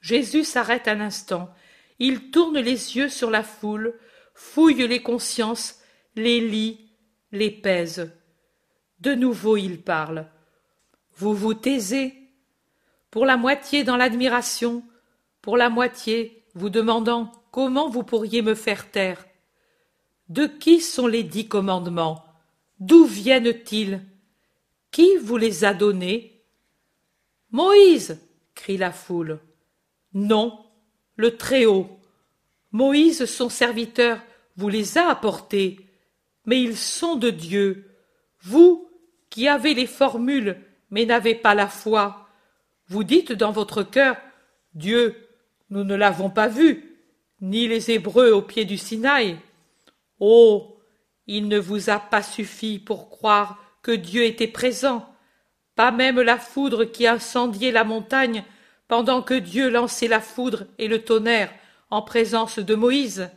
Jésus s'arrête un instant. Il tourne les yeux sur la foule, fouille les consciences, les lit, les pèse. De nouveau il parle. Vous vous taisez, pour la moitié dans l'admiration, pour la moitié vous demandant comment vous pourriez me faire taire. De qui sont les dix commandements? D'où viennent-ils? Qui vous les a donnés? Moïse crie la foule. Non, le Très-Haut. Moïse, son serviteur, vous les a apportés, mais ils sont de Dieu. Vous, qui avez les formules, mais n'avez pas la foi, vous dites dans votre cœur Dieu, nous ne l'avons pas vu, ni les Hébreux au pied du Sinaï. Oh. Il ne vous a pas suffi pour croire que Dieu était présent, pas même la foudre qui incendiait la montagne pendant que Dieu lançait la foudre et le tonnerre en présence de Moïse.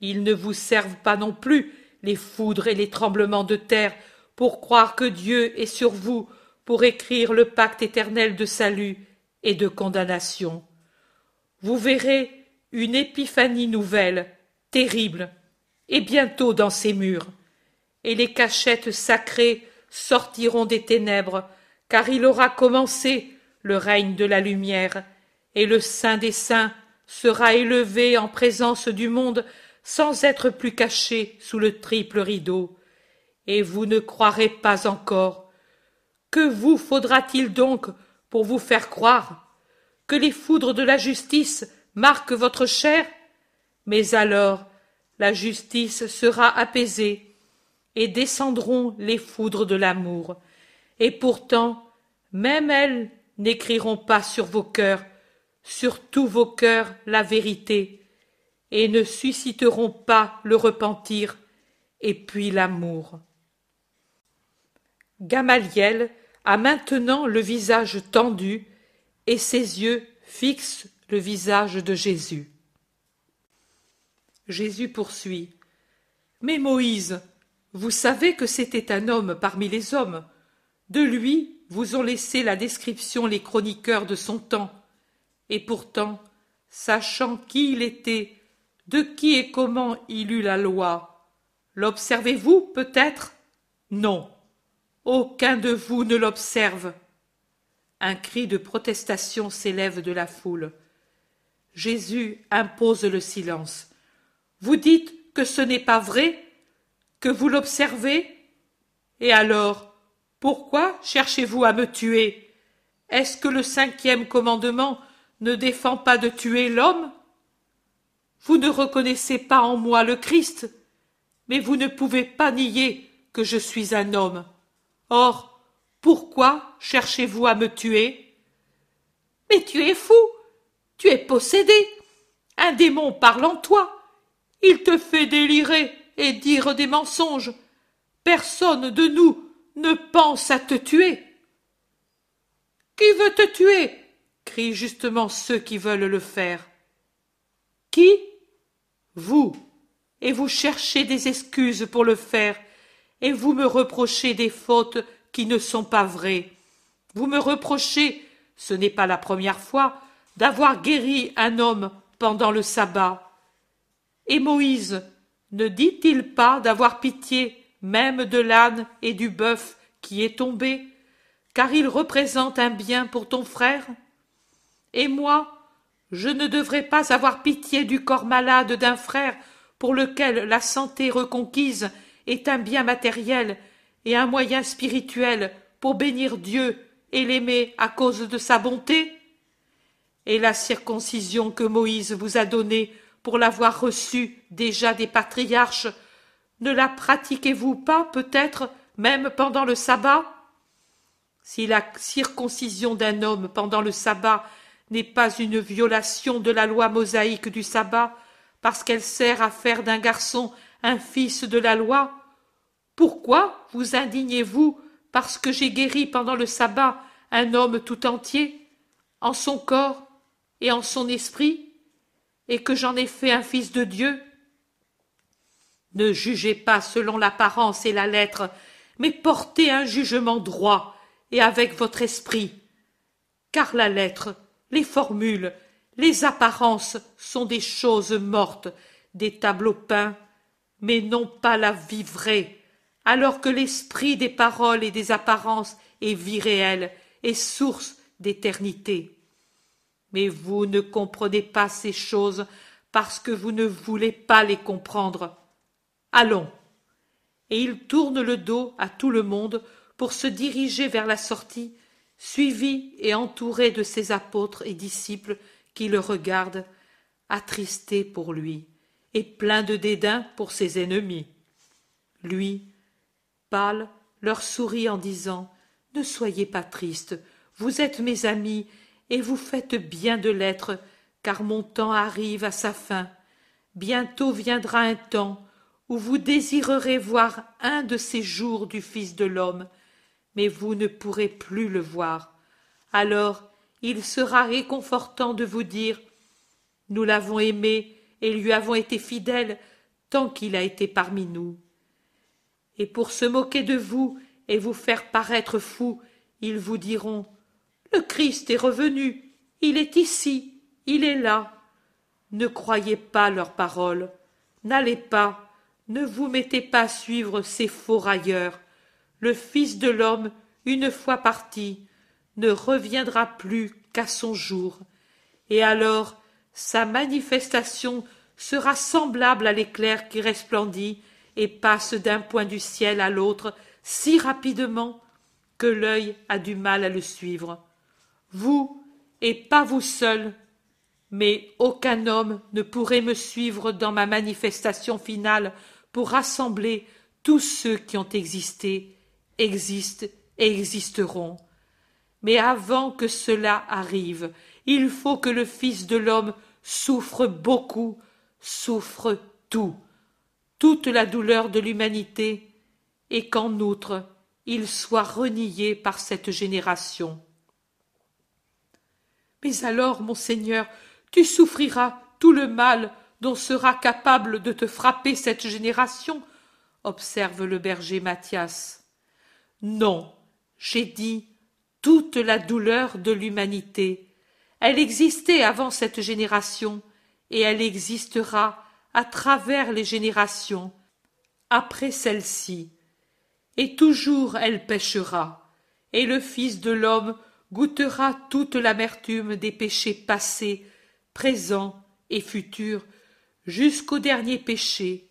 Ils ne vous servent pas non plus les foudres et les tremblements de terre pour croire que Dieu est sur vous pour écrire le pacte éternel de salut et de condamnation. Vous verrez une épiphanie nouvelle, terrible, et bientôt dans ces murs. Et les cachettes sacrées sortiront des ténèbres, car il aura commencé le règne de la lumière, et le Saint des Saints sera élevé en présence du monde sans être plus caché sous le triple rideau. Et vous ne croirez pas encore. Que vous faudra-t-il donc pour vous faire croire que les foudres de la justice marquent votre chair? Mais alors la justice sera apaisée, et descendront les foudres de l'amour. Et pourtant, même elles n'écriront pas sur vos cœurs, sur tous vos cœurs, la vérité, et ne susciteront pas le repentir, et puis l'amour. A maintenant le visage tendu, et ses yeux fixent le visage de Jésus. Jésus poursuit. Mais Moïse, vous savez que c'était un homme parmi les hommes. De lui vous ont laissé la description les chroniqueurs de son temps. Et pourtant, sachant qui il était, de qui et comment il eut la loi, l'observez-vous peut-être? Non. Aucun de vous ne l'observe. Un cri de protestation s'élève de la foule. Jésus impose le silence. Vous dites que ce n'est pas vrai, que vous l'observez Et alors, pourquoi cherchez-vous à me tuer? Est-ce que le cinquième commandement ne défend pas de tuer l'homme? Vous ne reconnaissez pas en moi le Christ, mais vous ne pouvez pas nier que je suis un homme. Or, pourquoi cherchez-vous à me tuer? Mais tu es fou, tu es possédé, un démon parle en toi. Il te fait délirer et dire des mensonges. Personne de nous ne pense à te tuer. Qui veut te tuer? crient justement ceux qui veulent le faire. Qui? Vous. Et vous cherchez des excuses pour le faire, et vous me reprochez des fautes qui ne sont pas vraies. Vous me reprochez ce n'est pas la première fois, d'avoir guéri un homme pendant le sabbat. Et Moïse ne dit-il pas d'avoir pitié même de l'âne et du bœuf qui est tombé, car il représente un bien pour ton frère? Et moi, je ne devrais pas avoir pitié du corps malade d'un frère pour lequel la santé reconquise est un bien matériel et un moyen spirituel pour bénir Dieu et l'aimer à cause de sa bonté. Et la circoncision que Moïse vous a donnée pour l'avoir reçue déjà des patriarches, ne la pratiquez-vous pas peut-être même pendant le sabbat? Si la circoncision d'un homme pendant le sabbat n'est pas une violation de la loi mosaïque du sabbat, parce qu'elle sert à faire d'un garçon un fils de la loi, pourquoi vous indignez-vous parce que j'ai guéri pendant le sabbat un homme tout entier, en son corps et en son esprit, et que j'en ai fait un fils de Dieu? Ne jugez pas selon l'apparence et la lettre, mais portez un jugement droit et avec votre esprit. Car la lettre, les formules, les apparences sont des choses mortes, des tableaux peints, mais non pas la vie vraie alors que l'esprit des paroles et des apparences est vie réelle et source d'éternité. Mais vous ne comprenez pas ces choses parce que vous ne voulez pas les comprendre. Allons. Et il tourne le dos à tout le monde pour se diriger vers la sortie, suivi et entouré de ses apôtres et disciples qui le regardent, attristés pour lui et pleins de dédain pour ses ennemis. Lui, pâle, leur sourit en disant Ne soyez pas tristes, vous êtes mes amis, et vous faites bien de l'être, car mon temps arrive à sa fin. Bientôt viendra un temps où vous désirerez voir un de ces jours du Fils de l'homme, mais vous ne pourrez plus le voir. Alors il sera réconfortant de vous dire Nous l'avons aimé et lui avons été fidèles tant qu'il a été parmi nous et pour se moquer de vous et vous faire paraître fou, ils vous diront Le Christ est revenu, il est ici, il est là. Ne croyez pas leurs paroles, n'allez pas, ne vous mettez pas à suivre ces faux railleurs. Le Fils de l'homme, une fois parti, ne reviendra plus qu'à son jour, et alors sa manifestation sera semblable à l'éclair qui resplendit et passe d'un point du ciel à l'autre si rapidement que l'œil a du mal à le suivre. Vous, et pas vous seul, mais aucun homme ne pourrait me suivre dans ma manifestation finale pour rassembler tous ceux qui ont existé, existent et existeront. Mais avant que cela arrive, il faut que le Fils de l'homme souffre beaucoup, souffre tout toute la douleur de l'humanité, et qu'en outre il soit renié par cette génération. Mais alors, mon Seigneur, tu souffriras tout le mal dont sera capable de te frapper cette génération, observe le berger Mathias. Non, j'ai dit toute la douleur de l'humanité. Elle existait avant cette génération, et elle existera à travers les générations, après celle-ci, et toujours elle péchera, et le Fils de l'homme goûtera toute l'amertume des péchés passés, présents et futurs, jusqu'au dernier péché,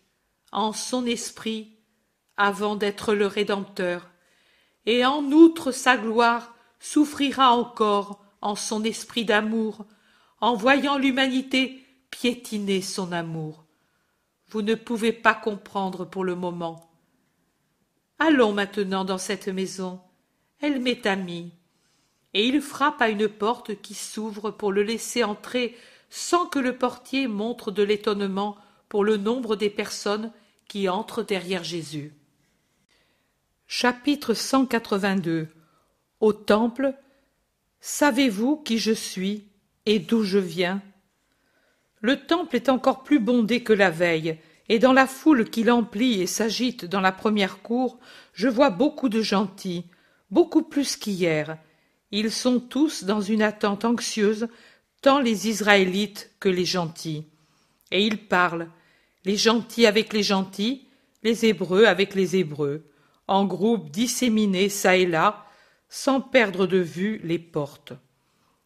en son esprit, avant d'être le Rédempteur, et en outre sa gloire souffrira encore en son esprit d'amour, en voyant l'humanité piétiner son amour vous ne pouvez pas comprendre pour le moment. Allons maintenant dans cette maison. Elle m'est amie. Et il frappe à une porte qui s'ouvre pour le laisser entrer sans que le portier montre de l'étonnement pour le nombre des personnes qui entrent derrière Jésus. Chapitre 182 Au Temple Savez-vous qui je suis et d'où je viens? Le temple est encore plus bondé que la veille, et dans la foule qui l'emplit et s'agite dans la première cour, je vois beaucoup de gentils, beaucoup plus qu'hier, Ils sont tous dans une attente anxieuse, tant les Israélites que les gentils. Et ils parlent, les gentils avec les gentils, les Hébreux avec les Hébreux, en groupes disséminés çà et là, sans perdre de vue les portes.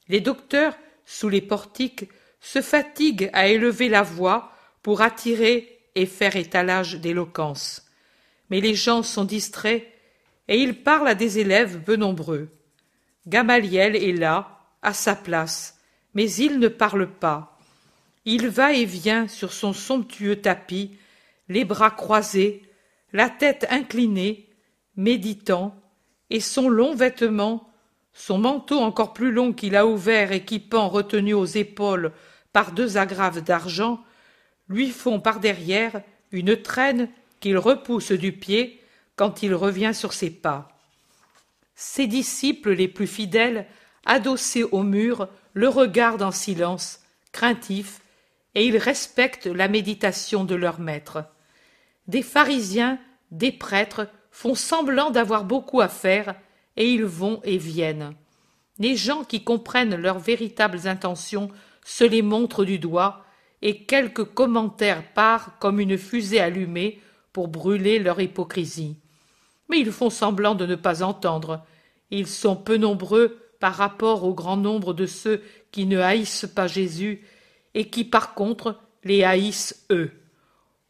Les docteurs, sous les portiques, se fatiguent à élever la voix pour attirer et faire étalage d'éloquence. Mais les gens sont distraits et ils parlent à des élèves peu nombreux. Gamaliel est là, à sa place, mais il ne parle pas. Il va et vient sur son somptueux tapis, les bras croisés, la tête inclinée, méditant, et son long vêtement, son manteau encore plus long qu'il a ouvert et qui pend retenu aux épaules par deux agrafes d'argent, lui font par derrière une traîne qu'il repousse du pied quand il revient sur ses pas. Ses disciples les plus fidèles, adossés au mur, le regardent en silence, craintifs, et ils respectent la méditation de leur maître. Des pharisiens, des prêtres font semblant d'avoir beaucoup à faire, et ils vont et viennent. Les gens qui comprennent leurs véritables intentions se les montrent du doigt, et quelques commentaires partent comme une fusée allumée pour brûler leur hypocrisie. Mais ils font semblant de ne pas entendre. Ils sont peu nombreux par rapport au grand nombre de ceux qui ne haïssent pas Jésus et qui par contre les haïssent eux.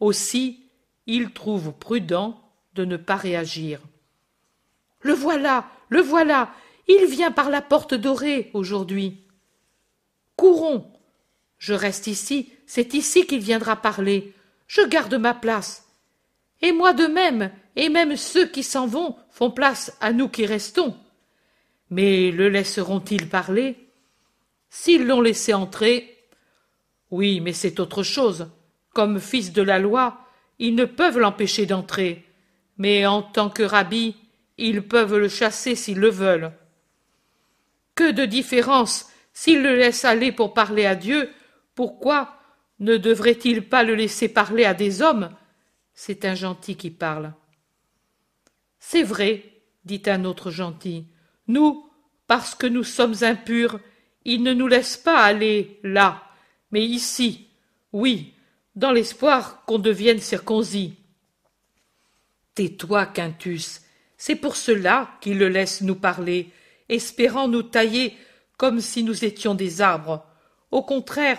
Aussi, ils trouvent prudent de ne pas réagir. Le voilà, le voilà, il vient par la porte dorée aujourd'hui. Courons. Je reste ici, c'est ici qu'il viendra parler. Je garde ma place. Et moi de même, et même ceux qui s'en vont font place à nous qui restons. Mais le laisseront-ils parler? S'ils l'ont laissé entrer? Oui, mais c'est autre chose. Comme fils de la loi, ils ne peuvent l'empêcher d'entrer. Mais en tant que rabbi, ils peuvent le chasser s'ils le veulent. Que de différence s'ils le laissent aller pour parler à Dieu, pourquoi ne devrait-il pas le laisser parler à des hommes? C'est un gentil qui parle. C'est vrai, dit un autre gentil. Nous, parce que nous sommes impurs, il ne nous laisse pas aller là, mais ici, oui, dans l'espoir qu'on devienne circoncis. Tais-toi, Quintus, c'est pour cela qu'il le laisse nous parler, espérant nous tailler comme si nous étions des arbres. Au contraire,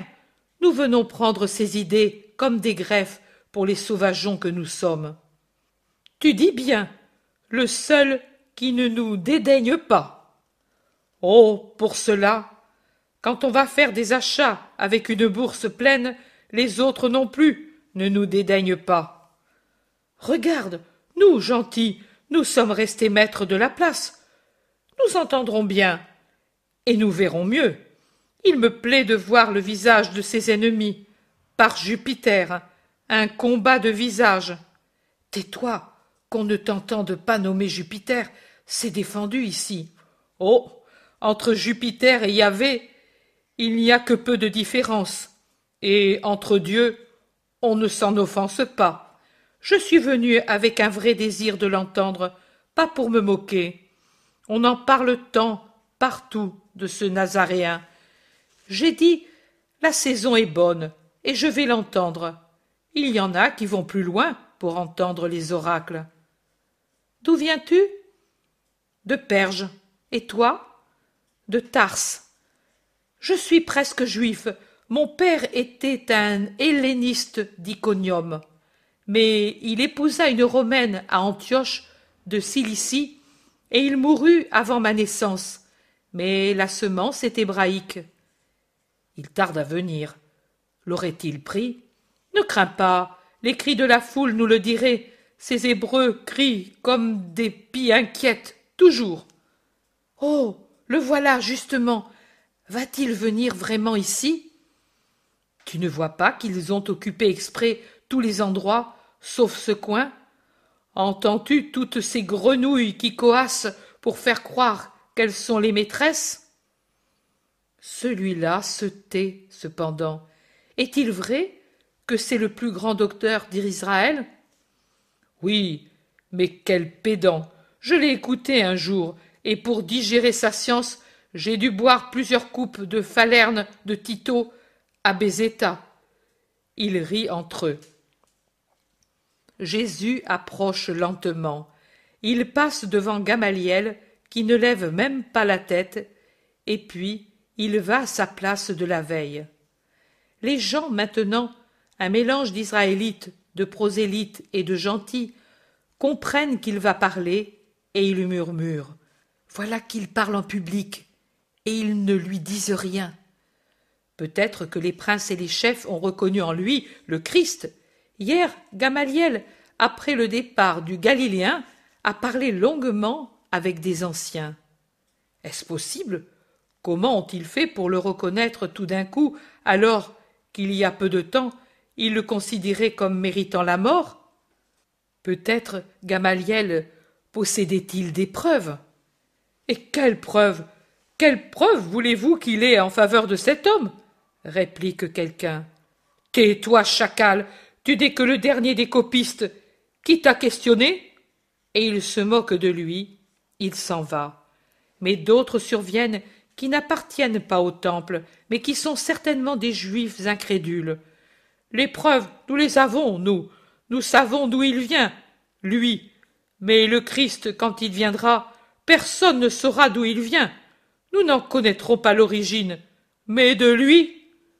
nous venons prendre ses idées comme des greffes pour les sauvageons que nous sommes. Tu dis bien, le seul qui ne nous dédaigne pas. Oh. Pour cela. Quand on va faire des achats avec une bourse pleine, les autres non plus ne nous dédaignent pas. Regarde, nous, gentils, nous sommes restés maîtres de la place. Nous entendrons bien. Et nous verrons mieux. Il me plaît de voir le visage de ses ennemis. Par Jupiter, un combat de visage. Tais-toi, qu'on ne t'entende pas nommer Jupiter, c'est défendu ici. Oh entre Jupiter et Yahvé, il n'y a que peu de différence, et entre Dieu, on ne s'en offense pas. Je suis venu avec un vrai désir de l'entendre, pas pour me moquer. On en parle tant, partout, de ce Nazaréen. J'ai dit La saison est bonne, et je vais l'entendre. Il y en a qui vont plus loin pour entendre les oracles. D'où viens-tu? De Perge. Et toi? De Tarse. Je suis presque juif. Mon père était un helléniste d'Iconium. Mais il épousa une romaine à Antioche de Cilicie, et il mourut avant ma naissance. Mais la semence est hébraïque. Il tarde à venir. L'aurait-il pris? Ne crains pas, les cris de la foule nous le diraient. Ces Hébreux crient comme des pies inquiètes, toujours. Oh le voilà, justement. Va-t-il venir vraiment ici? Tu ne vois pas qu'ils ont occupé exprès tous les endroits, sauf ce coin? Entends-tu toutes ces grenouilles qui coassent pour faire croire qu'elles sont les maîtresses? Celui-là se tait, cependant. Est-il vrai que c'est le plus grand docteur d'Israël? Oui, mais quel pédant Je l'ai écouté un jour, et pour digérer sa science, j'ai dû boire plusieurs coupes de Falerne de Tito à Bézéta. Ils rient entre eux. Jésus approche lentement. Il passe devant Gamaliel, qui ne lève même pas la tête, et puis il va à sa place de la veille. Les gens maintenant, un mélange d'israélites, de prosélytes et de gentils, comprennent qu'il va parler, et ils murmurent. Voilà qu'il parle en public, et ils ne lui disent rien. Peut-être que les princes et les chefs ont reconnu en lui le Christ. Hier, Gamaliel, après le départ du Galiléen, a parlé longuement avec des anciens. Est-ce possible? Comment ont-ils fait pour le reconnaître tout d'un coup, alors qu'il y a peu de temps, ils le considéraient comme méritant la mort? Peut-être Gamaliel possédait-il des preuves. Et quelles preuves Quelles preuves voulez-vous qu'il ait en faveur de cet homme? réplique quelqu'un. Tais-toi, chacal, tu n'es que le dernier des copistes. Qui t'a questionné? Et il se moque de lui, il s'en va. Mais d'autres surviennent qui n'appartiennent pas au temple, mais qui sont certainement des juifs incrédules. Les preuves, nous les avons, nous. Nous savons d'où il vient, lui. Mais le Christ, quand il viendra, personne ne saura d'où il vient. Nous n'en connaîtrons pas l'origine. Mais de lui,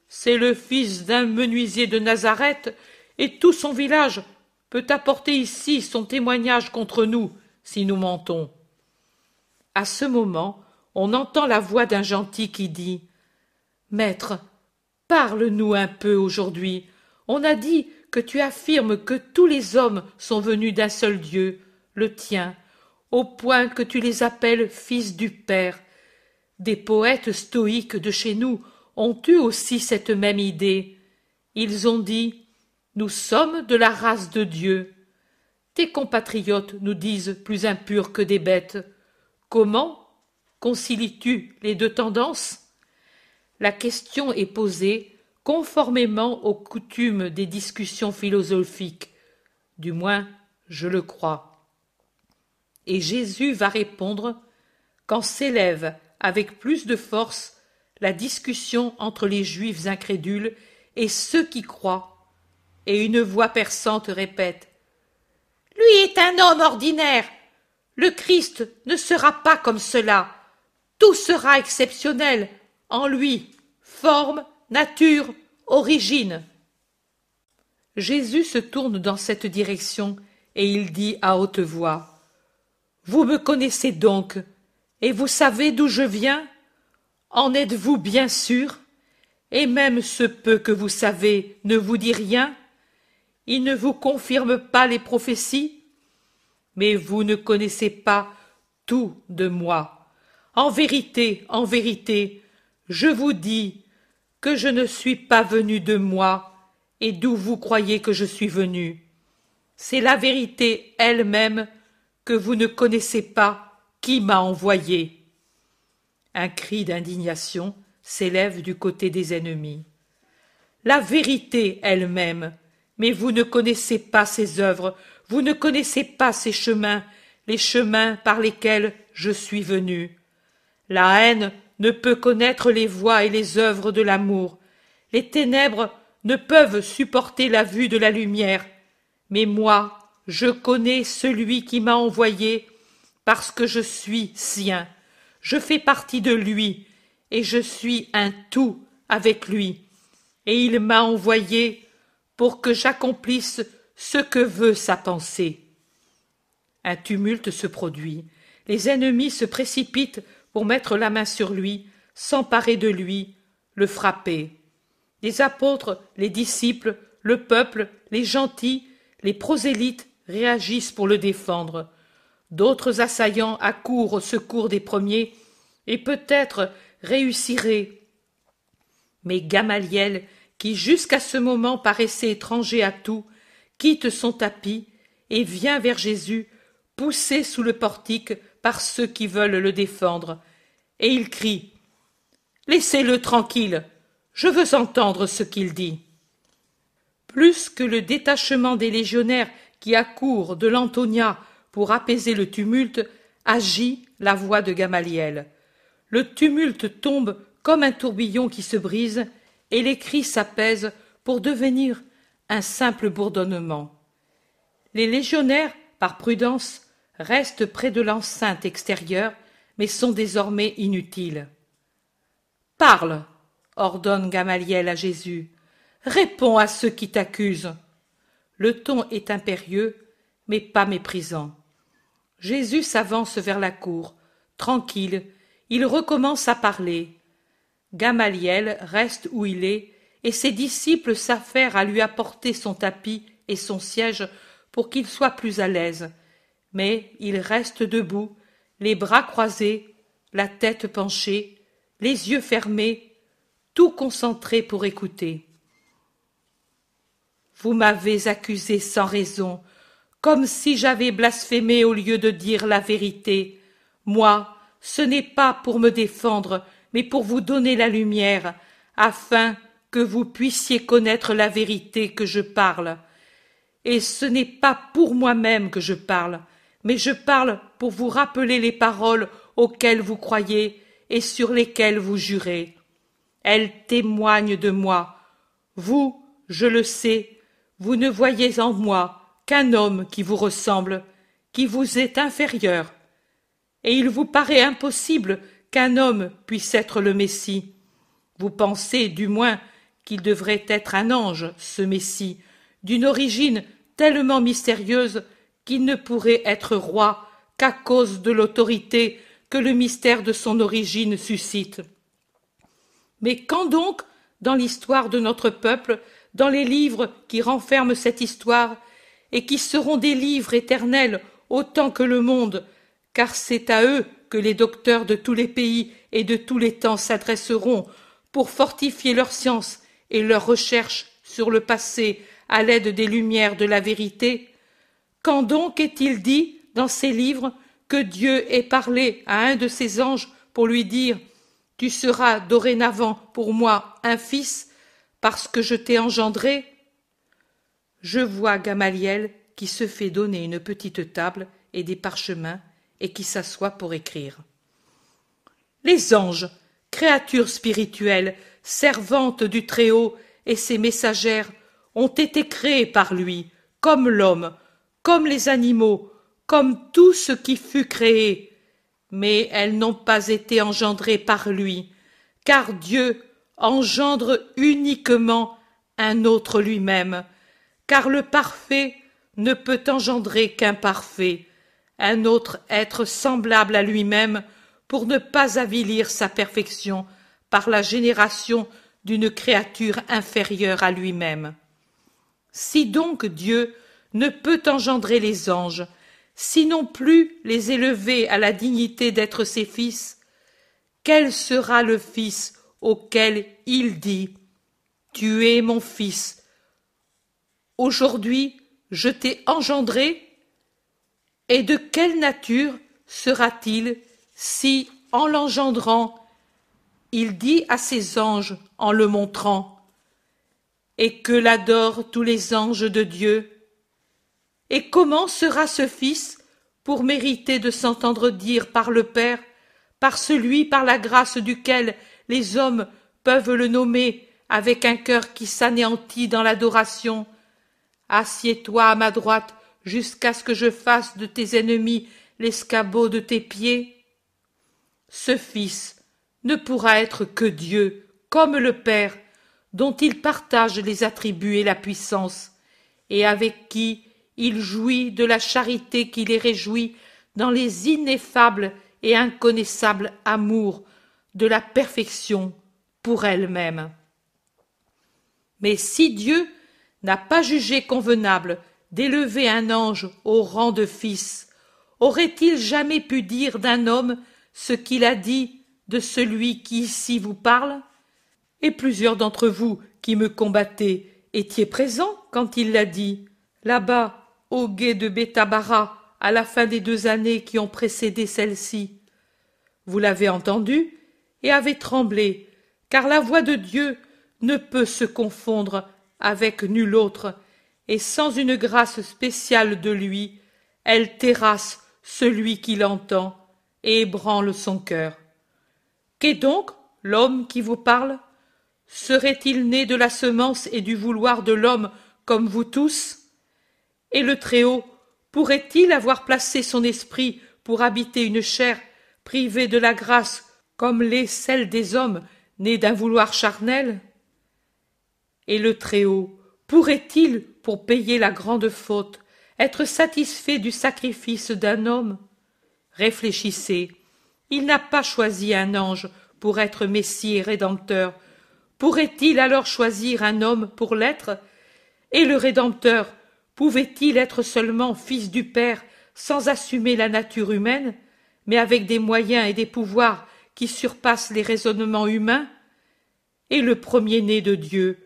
c'est le fils d'un menuisier de Nazareth, et tout son village peut apporter ici son témoignage contre nous, si nous mentons. À ce moment, on entend la voix d'un gentil qui dit Maître, parle-nous un peu aujourd'hui. On a dit que tu affirmes que tous les hommes sont venus d'un seul Dieu, le tien, au point que tu les appelles fils du Père. Des poètes stoïques de chez nous ont eu aussi cette même idée. Ils ont dit Nous sommes de la race de Dieu. Tes compatriotes nous disent plus impurs que des bêtes. Comment concilies-tu les deux tendances? La question est posée conformément aux coutumes des discussions philosophiques. Du moins, je le crois. Et Jésus va répondre quand s'élève avec plus de force la discussion entre les juifs incrédules et ceux qui croient, et une voix perçante répète Lui est un homme ordinaire. Le Christ ne sera pas comme cela. Tout sera exceptionnel en lui, forme, nature, origine. Jésus se tourne dans cette direction et il dit à haute voix Vous me connaissez donc, et vous savez d'où je viens? En êtes-vous bien sûr? Et même ce peu que vous savez ne vous dit rien? Il ne vous confirme pas les prophéties? Mais vous ne connaissez pas tout de moi. En vérité, en vérité, je vous dis que je ne suis pas venu de moi, et d'où vous croyez que je suis venu. C'est la vérité elle-même que vous ne connaissez pas qui m'a envoyé. Un cri d'indignation s'élève du côté des ennemis. La vérité elle-même, mais vous ne connaissez pas ses œuvres, vous ne connaissez pas ses chemins, les chemins par lesquels je suis venu. La haine ne peut connaître les voies et les œuvres de l'amour. Les ténèbres ne peuvent supporter la vue de la lumière. Mais moi, je connais celui qui m'a envoyé parce que je suis sien. Je fais partie de lui et je suis un tout avec lui. Et il m'a envoyé pour que j'accomplisse ce que veut sa pensée. Un tumulte se produit. Les ennemis se précipitent pour mettre la main sur lui, s'emparer de lui, le frapper. Les apôtres, les disciples, le peuple, les gentils, les prosélytes réagissent pour le défendre. D'autres assaillants accourent au secours des premiers et peut-être réussiraient. Mais Gamaliel, qui jusqu'à ce moment paraissait étranger à tout, quitte son tapis et vient vers Jésus, poussé sous le portique par ceux qui veulent le défendre, et il crie Laissez-le tranquille, je veux entendre ce qu'il dit. Plus que le détachement des légionnaires qui accourent de l'Antonia pour apaiser le tumulte, agit la voix de Gamaliel. Le tumulte tombe comme un tourbillon qui se brise, et les cris s'apaisent pour devenir un simple bourdonnement. Les légionnaires, par prudence, restent près de l'enceinte extérieure, mais sont désormais inutiles. Parle, ordonne Gamaliel à Jésus. Réponds à ceux qui t'accusent. Le ton est impérieux, mais pas méprisant. Jésus s'avance vers la cour. Tranquille, il recommence à parler. Gamaliel reste où il est, et ses disciples s'affairent à lui apporter son tapis et son siège pour qu'il soit plus à l'aise. Mais il reste debout, les bras croisés, la tête penchée, les yeux fermés, tout concentré pour écouter. Vous m'avez accusé sans raison, comme si j'avais blasphémé au lieu de dire la vérité. Moi, ce n'est pas pour me défendre, mais pour vous donner la lumière, afin que vous puissiez connaître la vérité que je parle. Et ce n'est pas pour moi-même que je parle, mais je parle pour vous rappeler les paroles auxquelles vous croyez et sur lesquelles vous jurez. Elles témoignent de moi. Vous, je le sais, vous ne voyez en moi qu'un homme qui vous ressemble, qui vous est inférieur. Et il vous paraît impossible qu'un homme puisse être le Messie. Vous pensez, du moins, qu'il devrait être un ange, ce Messie, d'une origine tellement mystérieuse qu'il ne pourrait être roi qu'à cause de l'autorité que le mystère de son origine suscite. Mais quand donc, dans l'histoire de notre peuple, dans les livres qui renferment cette histoire, et qui seront des livres éternels autant que le monde, car c'est à eux que les docteurs de tous les pays et de tous les temps s'adresseront pour fortifier leur science et leurs recherches sur le passé à l'aide des lumières de la vérité, quand donc est-il dit dans ces livres que Dieu ait parlé à un de ses anges pour lui dire Tu seras dorénavant pour moi un fils, parce que je t'ai engendré? Je vois Gamaliel qui se fait donner une petite table et des parchemins et qui s'assoit pour écrire. Les anges, créatures spirituelles, servantes du Très-Haut et ses messagères, ont été créés par lui, comme l'homme, comme les animaux, comme tout ce qui fut créé, mais elles n'ont pas été engendrées par lui, car Dieu engendre uniquement un autre lui-même, car le parfait ne peut engendrer qu'un parfait, un autre être semblable à lui-même, pour ne pas avilir sa perfection par la génération d'une créature inférieure à lui-même. Si donc Dieu ne peut engendrer les anges, si non plus les élever à la dignité d'être ses fils, quel sera le fils auquel il dit Tu es mon fils. Aujourd'hui, je t'ai engendré. Et de quelle nature sera-t-il si, en l'engendrant, il dit à ses anges en le montrant Et que l'adorent tous les anges de Dieu Et comment sera ce Fils pour mériter de s'entendre dire par le Père, par celui par la grâce duquel les hommes peuvent le nommer avec un cœur qui s'anéantit dans l'adoration. Assieds-toi à ma droite jusqu'à ce que je fasse de tes ennemis l'escabeau de tes pieds. Ce Fils ne pourra être que Dieu, comme le Père, dont il partage les attributs et la puissance, et avec qui il jouit de la charité qui les réjouit dans les ineffables et inconnaissables amours de la perfection pour elle-même. Mais si Dieu n'a pas jugé convenable d'élever un ange au rang de fils, aurait-il jamais pu dire d'un homme ce qu'il a dit de celui qui ici vous parle Et plusieurs d'entre vous qui me combattez étiez présents quand il l'a dit, là-bas, au guet de Bétabara, à la fin des deux années qui ont précédé celle-ci. Vous l'avez entendu et avez tremblé, car la voix de Dieu ne peut se confondre avec nul autre, et sans une grâce spéciale de lui, elle terrasse celui qui l'entend et ébranle son cœur. Qu'est donc l'homme qui vous parle? Serait-il né de la semence et du vouloir de l'homme comme vous tous? Et le Très-Haut pourrait-il avoir placé son esprit pour habiter une chair privée de la grâce comme l'est celle des hommes nés d'un vouloir charnel? Et le Très-Haut pourrait-il, pour payer la grande faute, être satisfait du sacrifice d'un homme? Réfléchissez, il n'a pas choisi un ange pour être Messie et Rédempteur. Pourrait-il alors choisir un homme pour l'être? Et le Rédempteur pouvait-il être seulement fils du Père sans assumer la nature humaine, mais avec des moyens et des pouvoirs qui surpassent les raisonnements humains? Et le premier-né de Dieu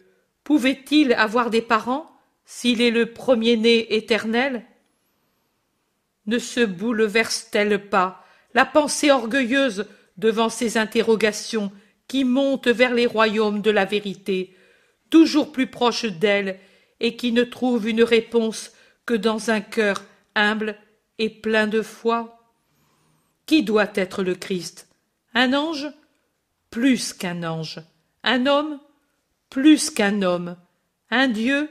pouvait-il avoir des parents s'il est le premier-né éternel? Ne se bouleverse-t-elle pas la pensée orgueilleuse devant ces interrogations qui montent vers les royaumes de la vérité, toujours plus proches d'elle, et qui ne trouvent une réponse que dans un cœur humble et plein de foi. Qui doit être le Christ? Un ange? Plus qu'un ange. Un homme? Plus qu'un homme. Un Dieu?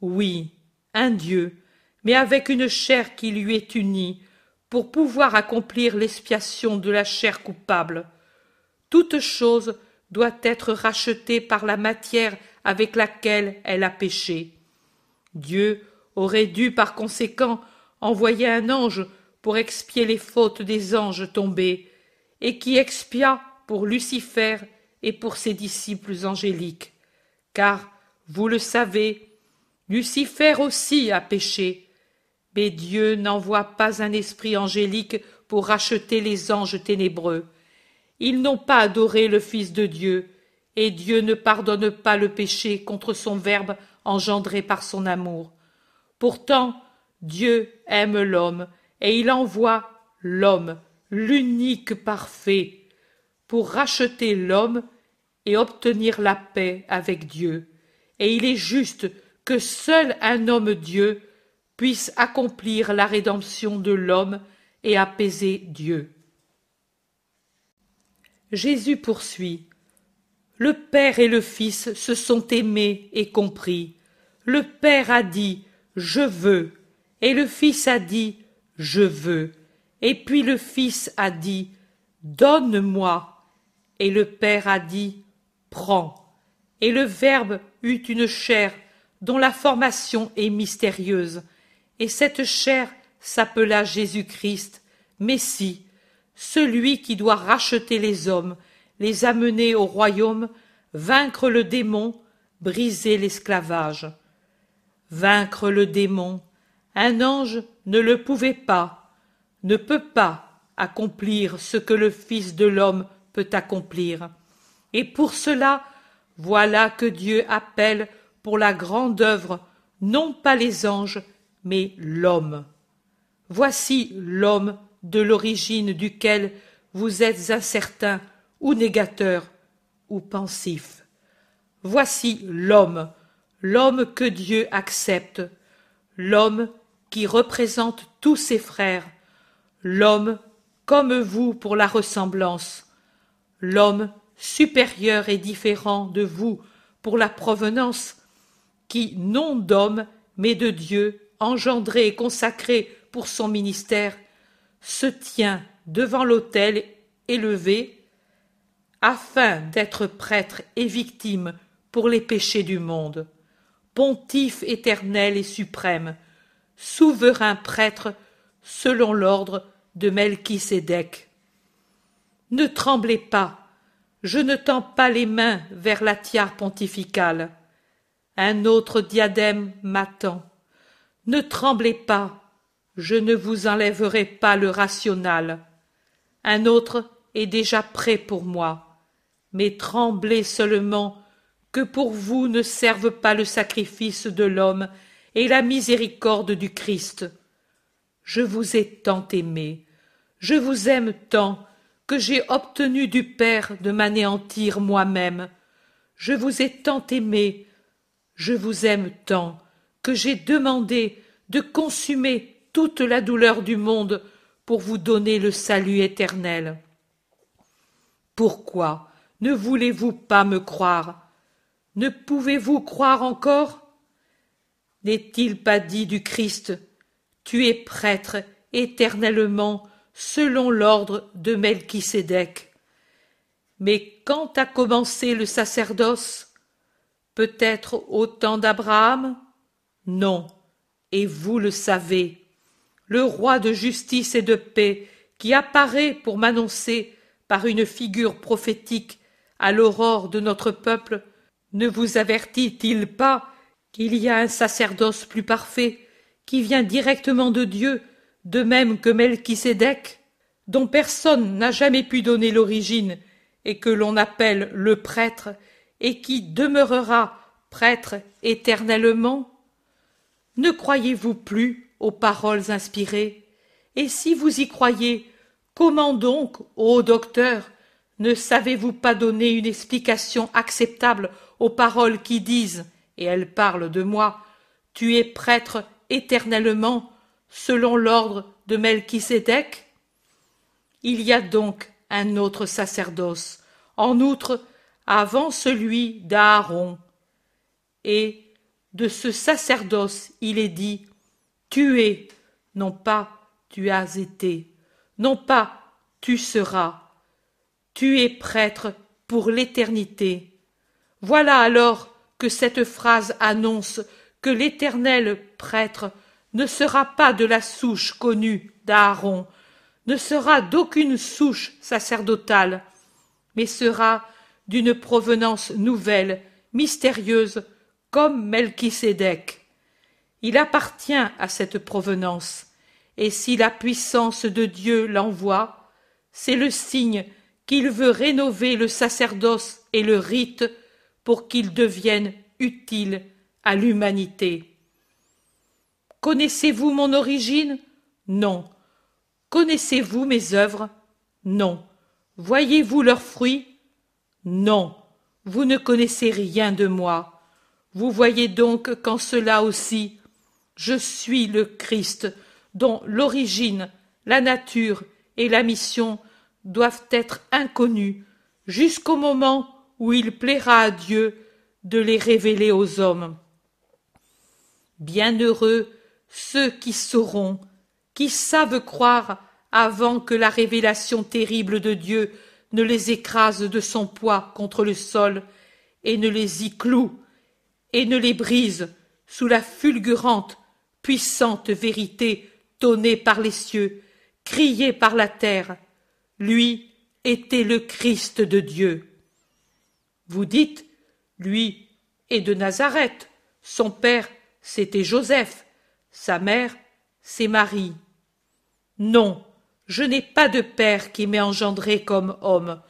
Oui, un Dieu, mais avec une chair qui lui est unie, pour pouvoir accomplir l'expiation de la chair coupable. Toute chose doit être rachetée par la matière avec laquelle elle a péché. Dieu aurait dû par conséquent envoyer un ange pour expier les fautes des anges tombés, et qui expia pour Lucifer et pour ses disciples angéliques. Car, vous le savez, Lucifer aussi a péché, mais Dieu n'envoie pas un esprit angélique pour racheter les anges ténébreux. Ils n'ont pas adoré le Fils de Dieu, et Dieu ne pardonne pas le péché contre son Verbe engendré par son amour. Pourtant, Dieu aime l'homme, et il envoie l'homme, l'unique parfait, pour racheter l'homme et obtenir la paix avec Dieu. Et il est juste que seul un homme Dieu puisse accomplir la rédemption de l'homme et apaiser Dieu. Jésus poursuit. Le Père et le Fils se sont aimés et compris. Le Père a dit Je veux, et le Fils a dit Je veux, et puis le Fils a dit Donne-moi, et le Père a dit Prends, et le Verbe eut une chair dont la formation est mystérieuse, et cette chair s'appela Jésus-Christ, Messie, celui qui doit racheter les hommes, les amener au royaume, vaincre le démon, briser l'esclavage. Vaincre le démon, un ange ne le pouvait pas, ne peut pas accomplir ce que le Fils de l'homme peut accomplir. Et pour cela, voilà que Dieu appelle pour la grande œuvre non pas les anges, mais l'homme. Voici l'homme de l'origine duquel vous êtes incertain ou négateur ou pensif. Voici l'homme, l'homme que Dieu accepte, l'homme qui représente tous ses frères, l'homme comme vous pour la ressemblance, l'homme supérieur et différent de vous pour la provenance, qui, non d'homme, mais de Dieu, engendré et consacré pour son ministère, se tient devant l'autel élevé, afin d'être prêtre et victime pour les péchés du monde, pontife éternel et suprême, souverain prêtre selon l'ordre de Melchisédek. Ne tremblez pas, je ne tends pas les mains vers la tiare pontificale. Un autre diadème m'attend. Ne tremblez pas, je ne vous enlèverai pas le rational. Un autre est déjà prêt pour moi. Mais tremblez seulement que pour vous ne serve pas le sacrifice de l'homme et la miséricorde du Christ. Je vous ai tant aimé, je vous aime tant que j'ai obtenu du Père de m'anéantir moi-même. Je vous ai tant aimé, je vous aime tant que j'ai demandé de consumer toute la douleur du monde pour vous donner le salut éternel. Pourquoi ne voulez-vous pas me croire? Ne pouvez-vous croire encore? N'est-il pas dit du Christ Tu es prêtre éternellement selon l'ordre de Melchisédek. Mais quand a commencé le sacerdoce Peut-être au temps d'Abraham Non, et vous le savez. Le roi de justice et de paix, qui apparaît pour m'annoncer par une figure prophétique à l'aurore de notre peuple, ne vous avertit-il pas qu'il y a un sacerdoce plus parfait, qui vient directement de Dieu, de même que Melchisédek, dont personne n'a jamais pu donner l'origine, et que l'on appelle le prêtre, et qui demeurera prêtre éternellement? Ne croyez-vous plus aux paroles inspirées? Et si vous y croyez, comment donc, ô docteur, ne savez-vous pas donner une explication acceptable aux paroles qui disent, et elles parlent de moi, tu es prêtre éternellement, selon l'ordre de Melchisédek Il y a donc un autre sacerdoce, en outre, avant celui d'Aaron. Et de ce sacerdoce il est dit, tu es, non pas tu as été, non pas tu seras, tu es prêtre pour l'éternité. Voilà alors que cette phrase annonce que l'éternel prêtre ne sera pas de la souche connue d'Aaron, ne sera d'aucune souche sacerdotale, mais sera d'une provenance nouvelle, mystérieuse, comme. Il appartient à cette provenance, et si la puissance de Dieu l'envoie, c'est le signe qu'il veut rénover le sacerdoce et le rite pour qu'ils deviennent utiles à l'humanité. Connaissez-vous mon origine? Non. Connaissez-vous mes œuvres? Non. Voyez-vous leurs fruits? Non. Vous ne connaissez rien de moi. Vous voyez donc qu'en cela aussi, je suis le Christ, dont l'origine, la nature et la mission doivent être inconnus jusqu'au moment où il plaira à Dieu de les révéler aux hommes. Bienheureux ceux qui sauront, qui savent croire avant que la révélation terrible de Dieu ne les écrase de son poids contre le sol et ne les y cloue et ne les brise sous la fulgurante, puissante vérité tonnée par les cieux, criée par la terre, lui était le Christ de Dieu. Vous dites, lui est de Nazareth, son père c'était Joseph, sa mère c'est Marie. Non, je n'ai pas de père qui m'ait engendré comme homme,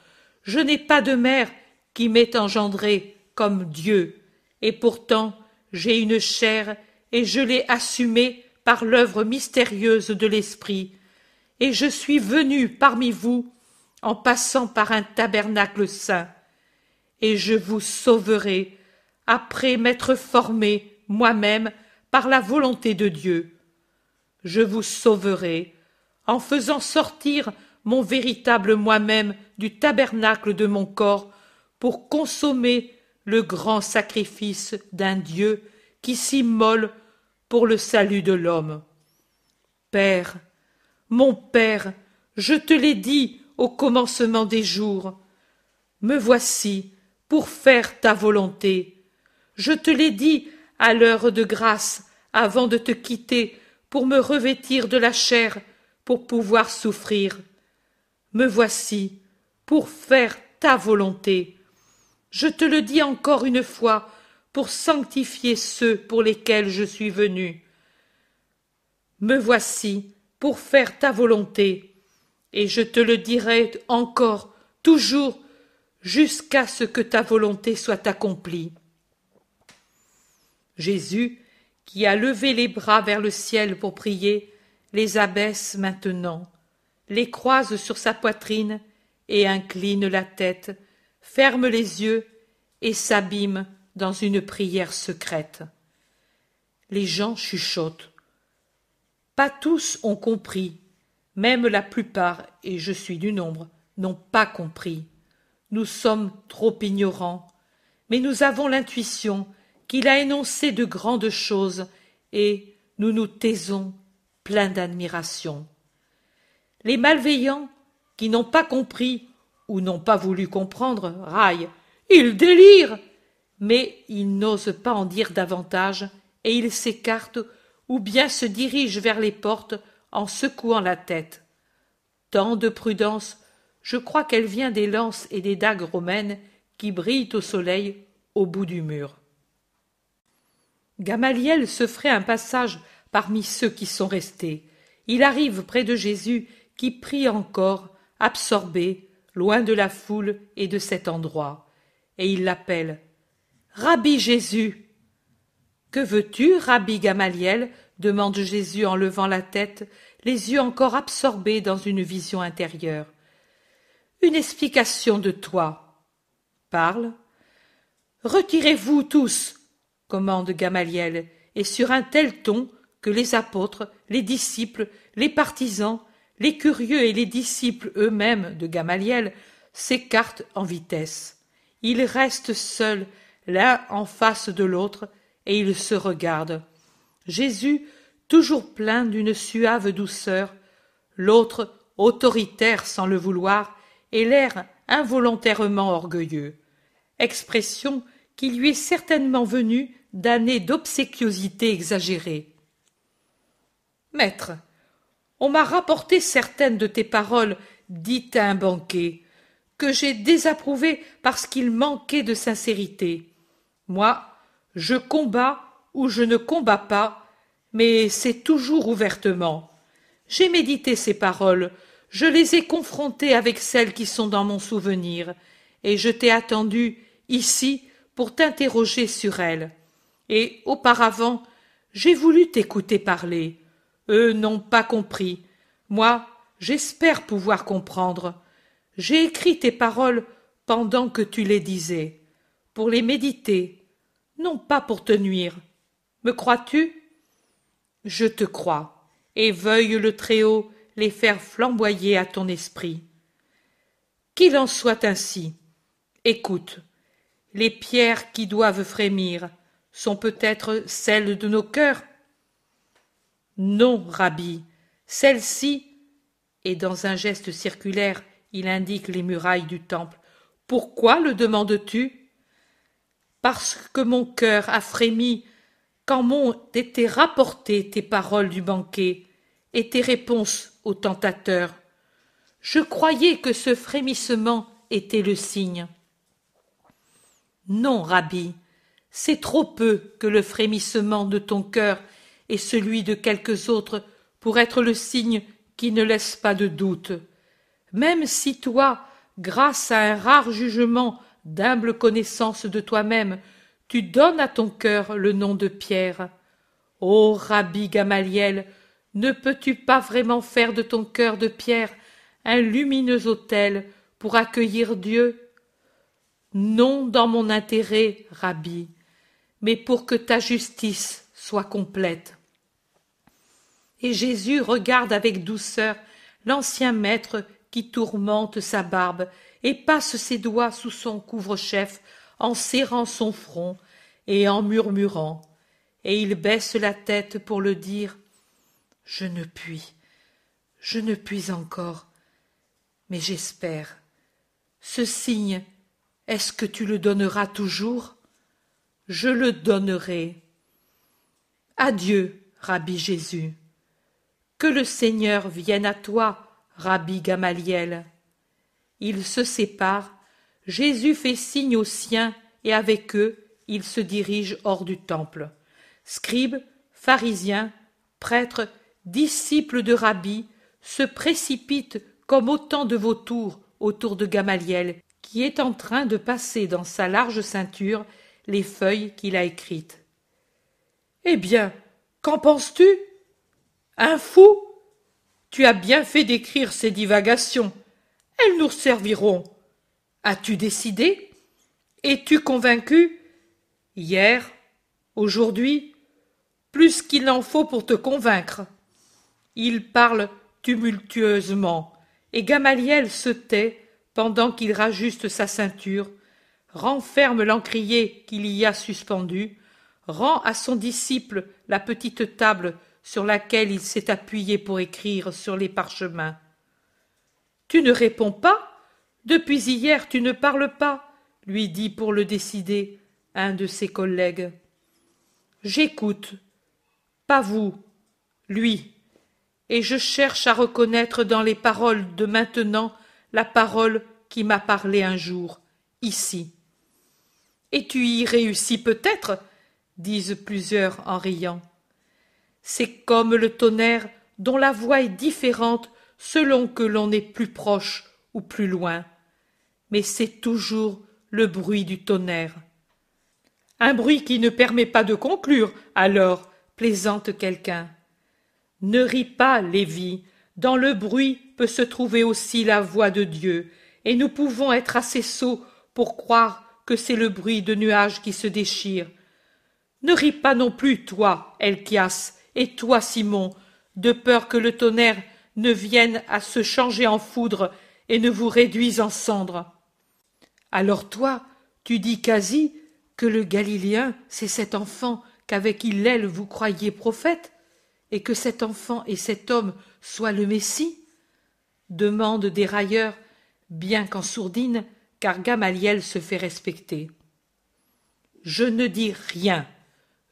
je n'ai pas de mère qui m'ait engendré comme Dieu, et pourtant j'ai une chair et je l'ai assumée par l'œuvre mystérieuse de l'Esprit, et je suis venu parmi vous en passant par un tabernacle saint, et je vous sauverai après m'être formé moi-même par la volonté de Dieu. Je vous sauverai en faisant sortir mon véritable moi-même du tabernacle de mon corps pour consommer le grand sacrifice d'un Dieu qui s'immole pour le salut de l'homme. Père, mon Père, je te l'ai dit au commencement des jours. Me voici pour faire ta volonté. Je te l'ai dit à l'heure de grâce avant de te quitter pour me revêtir de la chair pour pouvoir souffrir. Me voici pour faire ta volonté. Je te le dis encore une fois pour sanctifier ceux pour lesquels je suis venu. Me voici pour faire ta volonté, et je te le dirai encore, toujours, jusqu'à ce que ta volonté soit accomplie. Jésus, qui a levé les bras vers le ciel pour prier, les abaisse maintenant, les croise sur sa poitrine et incline la tête, ferme les yeux et s'abîme dans une prière secrète. Les gens chuchotent. Pas tous ont compris, Même la plupart, et je suis du nombre, n'ont pas compris. Nous sommes trop ignorants, mais nous avons l'intuition qu'il a énoncé de grandes choses, et nous nous taisons pleins d'admiration. Les malveillants, qui n'ont pas compris ou n'ont pas voulu comprendre, raillent. Ils délirent. Mais ils n'osent pas en dire davantage, et ils s'écartent ou bien se dirigent vers les portes en secouant la tête. Tant de prudence, je crois qu'elle vient des lances et des dagues romaines qui brillent au soleil au bout du mur. Gamaliel se ferait un passage parmi ceux qui sont restés. Il arrive près de Jésus qui prie encore, absorbé, loin de la foule et de cet endroit, et il l'appelle. Rabbi Jésus. Que veux-tu, Rabbi Gamaliel? demande Jésus en levant la tête, les yeux encore absorbés dans une vision intérieure. Une explication de toi. Parle. Retirez-vous tous, commande Gamaliel, et sur un tel ton que les apôtres, les disciples, les partisans, les curieux et les disciples eux-mêmes de Gamaliel s'écartent en vitesse. Ils restent seuls, l'un en face de l'autre, et ils se regardent. Jésus, toujours plein d'une suave douceur, l'autre autoritaire sans le vouloir, et l'air involontairement orgueilleux. Expression qui lui est certainement venue d'années d'obséquiosité exagérée. Maître, on m'a rapporté certaines de tes paroles dites à un banquet, que j'ai désapprouvées parce qu'il manquait de sincérité. Moi, je combats ou je ne combats pas, mais c'est toujours ouvertement. J'ai médité ces paroles, je les ai confrontées avec celles qui sont dans mon souvenir, et je t'ai attendu ici pour t'interroger sur elles. Et auparavant, j'ai voulu t'écouter parler. Eux n'ont pas compris. Moi, j'espère pouvoir comprendre. J'ai écrit tes paroles pendant que tu les disais, pour les méditer, non pas pour te nuire. Me crois-tu? Je te crois, et veuille le Très-Haut les faire flamboyer à ton esprit. Qu'il en soit ainsi. Écoute, les pierres qui doivent frémir sont peut-être celles de nos cœurs non, Rabbi, celle-ci, et dans un geste circulaire il indique les murailles du temple. Pourquoi le demandes-tu? Parce que mon cœur a frémi quand m'ont été rapportées tes paroles du banquet et tes réponses au tentateur. Je croyais que ce frémissement était le signe. Non, Rabbi, c'est trop peu que le frémissement de ton cœur et celui de quelques autres pour être le signe qui ne laisse pas de doute. Même si toi, grâce à un rare jugement d'humble connaissance de toi-même, tu donnes à ton cœur le nom de Pierre. Ô Rabbi Gamaliel, ne peux-tu pas vraiment faire de ton cœur de pierre un lumineux autel pour accueillir Dieu? Non dans mon intérêt, Rabbi, mais pour que ta justice soit complète. Et Jésus regarde avec douceur l'ancien maître qui tourmente sa barbe et passe ses doigts sous son couvre-chef en serrant son front et en murmurant, et il baisse la tête pour le dire Je ne puis, je ne puis encore, mais j'espère. Ce signe, est-ce que tu le donneras toujours? Je le donnerai. Adieu, Rabbi Jésus. Que le Seigneur vienne à toi, Rabbi Gamaliel. Ils se séparent, Jésus fait signe aux siens, et avec eux il se dirige hors du temple. Scribes, pharisiens, prêtres, disciples de Rabbi se précipitent comme autant de vautours autour de Gamaliel, qui est en train de passer dans sa large ceinture les feuilles qu'il a écrites. Eh bien, qu'en penses-tu? Un fou? Tu as bien fait d'écrire ces divagations. Elles nous serviront. As-tu décidé? Es-tu convaincu? Hier Aujourd'hui Plus qu'il n'en faut pour te convaincre. Il parle tumultueusement, et Gamaliel se tait pendant qu'il rajuste sa ceinture, renferme l'encrier qu'il y a suspendu, rend à son disciple la petite table sur laquelle il s'est appuyé pour écrire sur les parchemins. Tu ne réponds pas? Depuis hier tu ne parles pas lui dit pour le décider un de ses collègues. J'écoute, pas vous, lui, et je cherche à reconnaître dans les paroles de maintenant la parole qui m'a parlé un jour, ici. Et tu y réussis peut-être disent plusieurs en riant. C'est comme le tonnerre dont la voix est différente selon que l'on est plus proche ou plus loin. Mais c'est toujours le bruit du tonnerre. Un bruit qui ne permet pas de conclure, alors, plaisante quelqu'un. Ne ris pas, Lévi, dans le bruit peut se trouver aussi la voix de Dieu, et nous pouvons être assez sots pour croire que c'est le bruit de nuages qui se déchirent. Ne ris pas non plus, toi, Elchias, et toi, Simon, de peur que le tonnerre ne vienne à se changer en foudre et ne vous réduise en cendres. Alors toi, tu dis quasi que le Galiléen, c'est cet enfant qu'avec Hillel vous croyez prophète, et que cet enfant et cet homme soient le Messie? Demande des railleurs, bien qu'en sourdine, car Gamaliel se fait respecter. Je ne dis rien.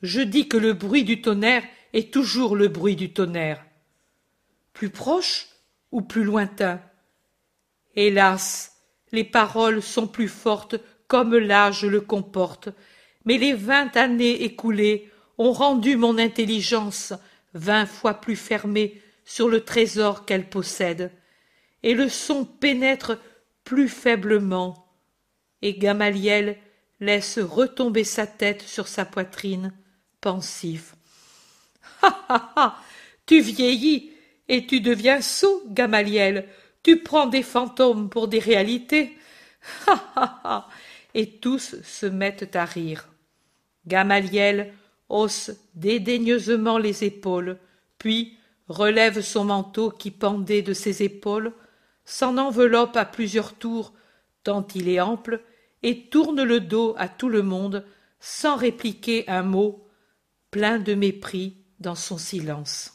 Je dis que le bruit du tonnerre est toujours le bruit du tonnerre. Plus proche ou plus lointain? Hélas, les paroles sont plus fortes comme l'âge le comporte, mais les vingt années écoulées ont rendu mon intelligence vingt fois plus fermée sur le trésor qu'elle possède, et le son pénètre plus faiblement, et Gamaliel laisse retomber sa tête sur sa poitrine, pensif. Ha ha ha Tu vieillis et tu deviens sot, Gamaliel. Tu prends des fantômes pour des réalités. Ha ha ha Et tous se mettent à rire. Gamaliel hausse dédaigneusement les épaules, puis relève son manteau qui pendait de ses épaules, s'en enveloppe à plusieurs tours tant il est ample, et tourne le dos à tout le monde sans répliquer un mot, plein de mépris dans son silence.